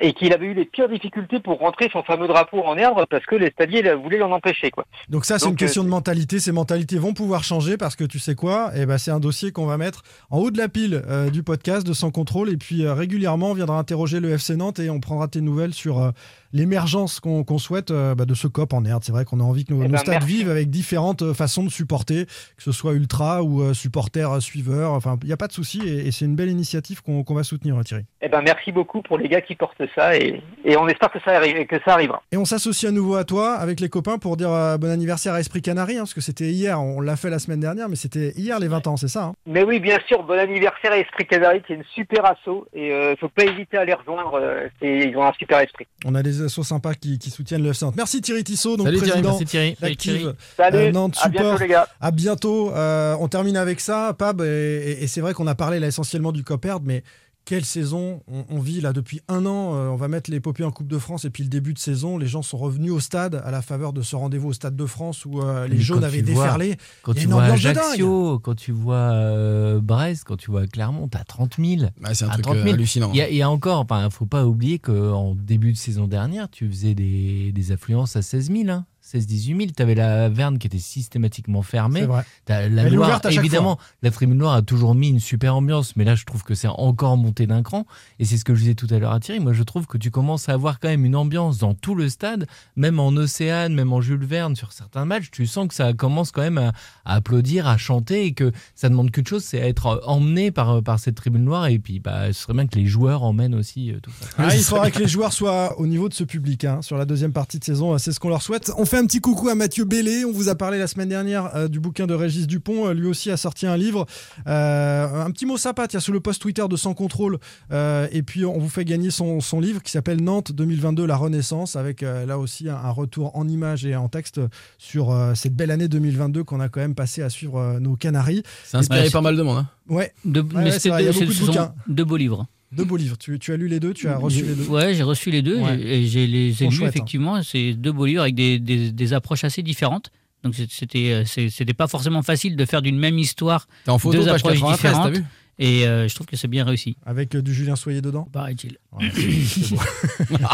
et qu'il avait eu les pires difficultés pour rentrer son fameux drapeau en herbe parce que les stadiers voulaient l'en empêcher. Quoi.
Donc ça, c'est une question
euh,
de mentalité. Ces mentalités vont pouvoir changer parce que tu sais quoi? Eh ben, c'est un dossier qu'on va mettre en haut de la pile euh, du podcast de Sans Contrôle. Et puis euh, régulièrement, on viendra interroger le FC Nantes et on prendra tes nouvelles sur l'émergence qu'on souhaite euh, bah, de ce COP en herbe. C'est vrai qu'on a envie que nos,
Eh
nos
ben,
stades
merci.
vivent avec différentes euh, façons de supporter, que ce soit ultra ou euh, supporters euh, suiveurs. Enfin, il n'y a pas de souci et, et c'est une belle initiative qu'on va soutenir, Thierry.
Eh ben, merci beaucoup pour les gars qui portent ça et, et on espère que ça, arrive, que ça arrivera.
Et on s'associe à nouveau à toi avec les copains pour dire euh, bon anniversaire à Esprit Canari, hein, parce que c'était hier, on l'a fait la semaine dernière, mais c'était hier les 20 ans, c'est ça hein?
Mais oui, bien sûr, bon anniversaire à Esprit Canari qui est une super asso et euh, faut pas hésiter à les rejoindre. ils ont un super esprit.
On a des assos sympas qui, qui soutiennent le FC Nantes. Merci Thierry Tissot, donc
Salut Thierry,
président
Merci Thierry.
d'Active
Salut,
euh, Nantes
à bientôt les gars.
À bientôt. Euh, on termine avec ça, Pab, et, et- et c'est vrai qu'on a parlé là essentiellement du Coperd, mais quelle saison on, on vit là depuis un an. euh, on va mettre l'épopée en Coupe de France et puis le début de saison, les gens sont revenus au stade à la faveur de ce rendez-vous au Stade de France où euh, les
Mais
jaunes avaient déferlé.
Quand
Il
tu vois. Ajaccio, quand tu vois euh, Brest, quand tu vois Clermont, t'as 30 000.
Bah, c'est un
À
truc
30 000.
hallucinant.
Il y, a- il y a encore, enfin, faut pas oublier qu'en début de saison dernière, tu faisais des, des affluences à 16 000, hein, 16-18 000. Tu avais la Verne qui était systématiquement fermée.
Vrai.
La
Elle
Loire, évidemment, la Tribune Noire a toujours mis une super ambiance, mais là, je trouve que c'est encore monté d'un cran. Et c'est ce que je disais tout à l'heure à Thierry. Moi, je trouve que tu commences à avoir quand même une ambiance dans tout le stade, même en Océane, même en Jules Verne, sur certains matchs. Tu sens que ça commence quand même à, à applaudir, à chanter, et que ça demande qu'une chose, c'est être emmené par, par cette Tribune Noire. Et puis, bah, ce serait bien que les joueurs emmènent aussi euh, tout ça.
Ah, il faudra que les joueurs soient au niveau de ce public hein, sur la deuxième partie de saison. C'est ce qu'on leur souhaite. On fait un petit coucou à Mathieu Bellé. On vous a parlé la semaine dernière euh, du bouquin de Régis Dupont. Euh, lui aussi a sorti un livre. Euh, un petit mot sympa, tiens, sous le post Twitter de Sans Contrôle. Euh, et puis, on vous fait gagner son, son livre qui s'appelle Nantes 2022, la Renaissance, avec euh, là aussi un, un retour en images et en texte sur euh, cette belle année 2022 qu'on a quand même passé à suivre euh, nos Canaries.
C'est inspiré pas mal de monde. hein.
Ouais,
De,
Ouais,
mais
ouais,
c'était
c'est vrai, il y a
deux-
beaucoup de bouquins.
beaux livres.
Deux beaux livres. Tu, tu as lu les deux Tu as reçu les deux
Ouais, j'ai reçu les deux
Ouais.
et j'ai les ai
hein.
effectivement. C'est deux beaux livres avec des, des- des approches assez différentes. Donc c'était euh, pas forcément facile de faire d'une même histoire
T'es en photo,
deux approches
93, t'as
différentes.
vu
Et euh, je trouve que c'est bien réussi.
Avec euh, du Julien Soyer dedans
Paraît-il.
Ouais,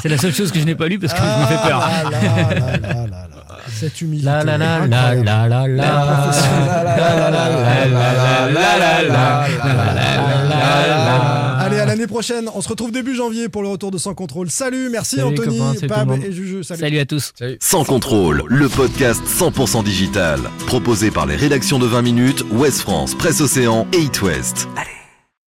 c'est
la seule chose que je n'ai pas lu parce que je me fais peur.
Ah. Cette humilité.
La la la la
incroyable.
la la la
Allez, à l'année prochaine. On se retrouve début janvier pour le retour de Sans Contrôle. Salut, merci
Salut,
Anthony,
copains,
Pab et Juju. Salut.
Salut à tous.
Sans contrôle, le podcast 100% digital. Proposé par les rédactions de 20 minutes, Ouest France, Presse Océan et It West. Allez.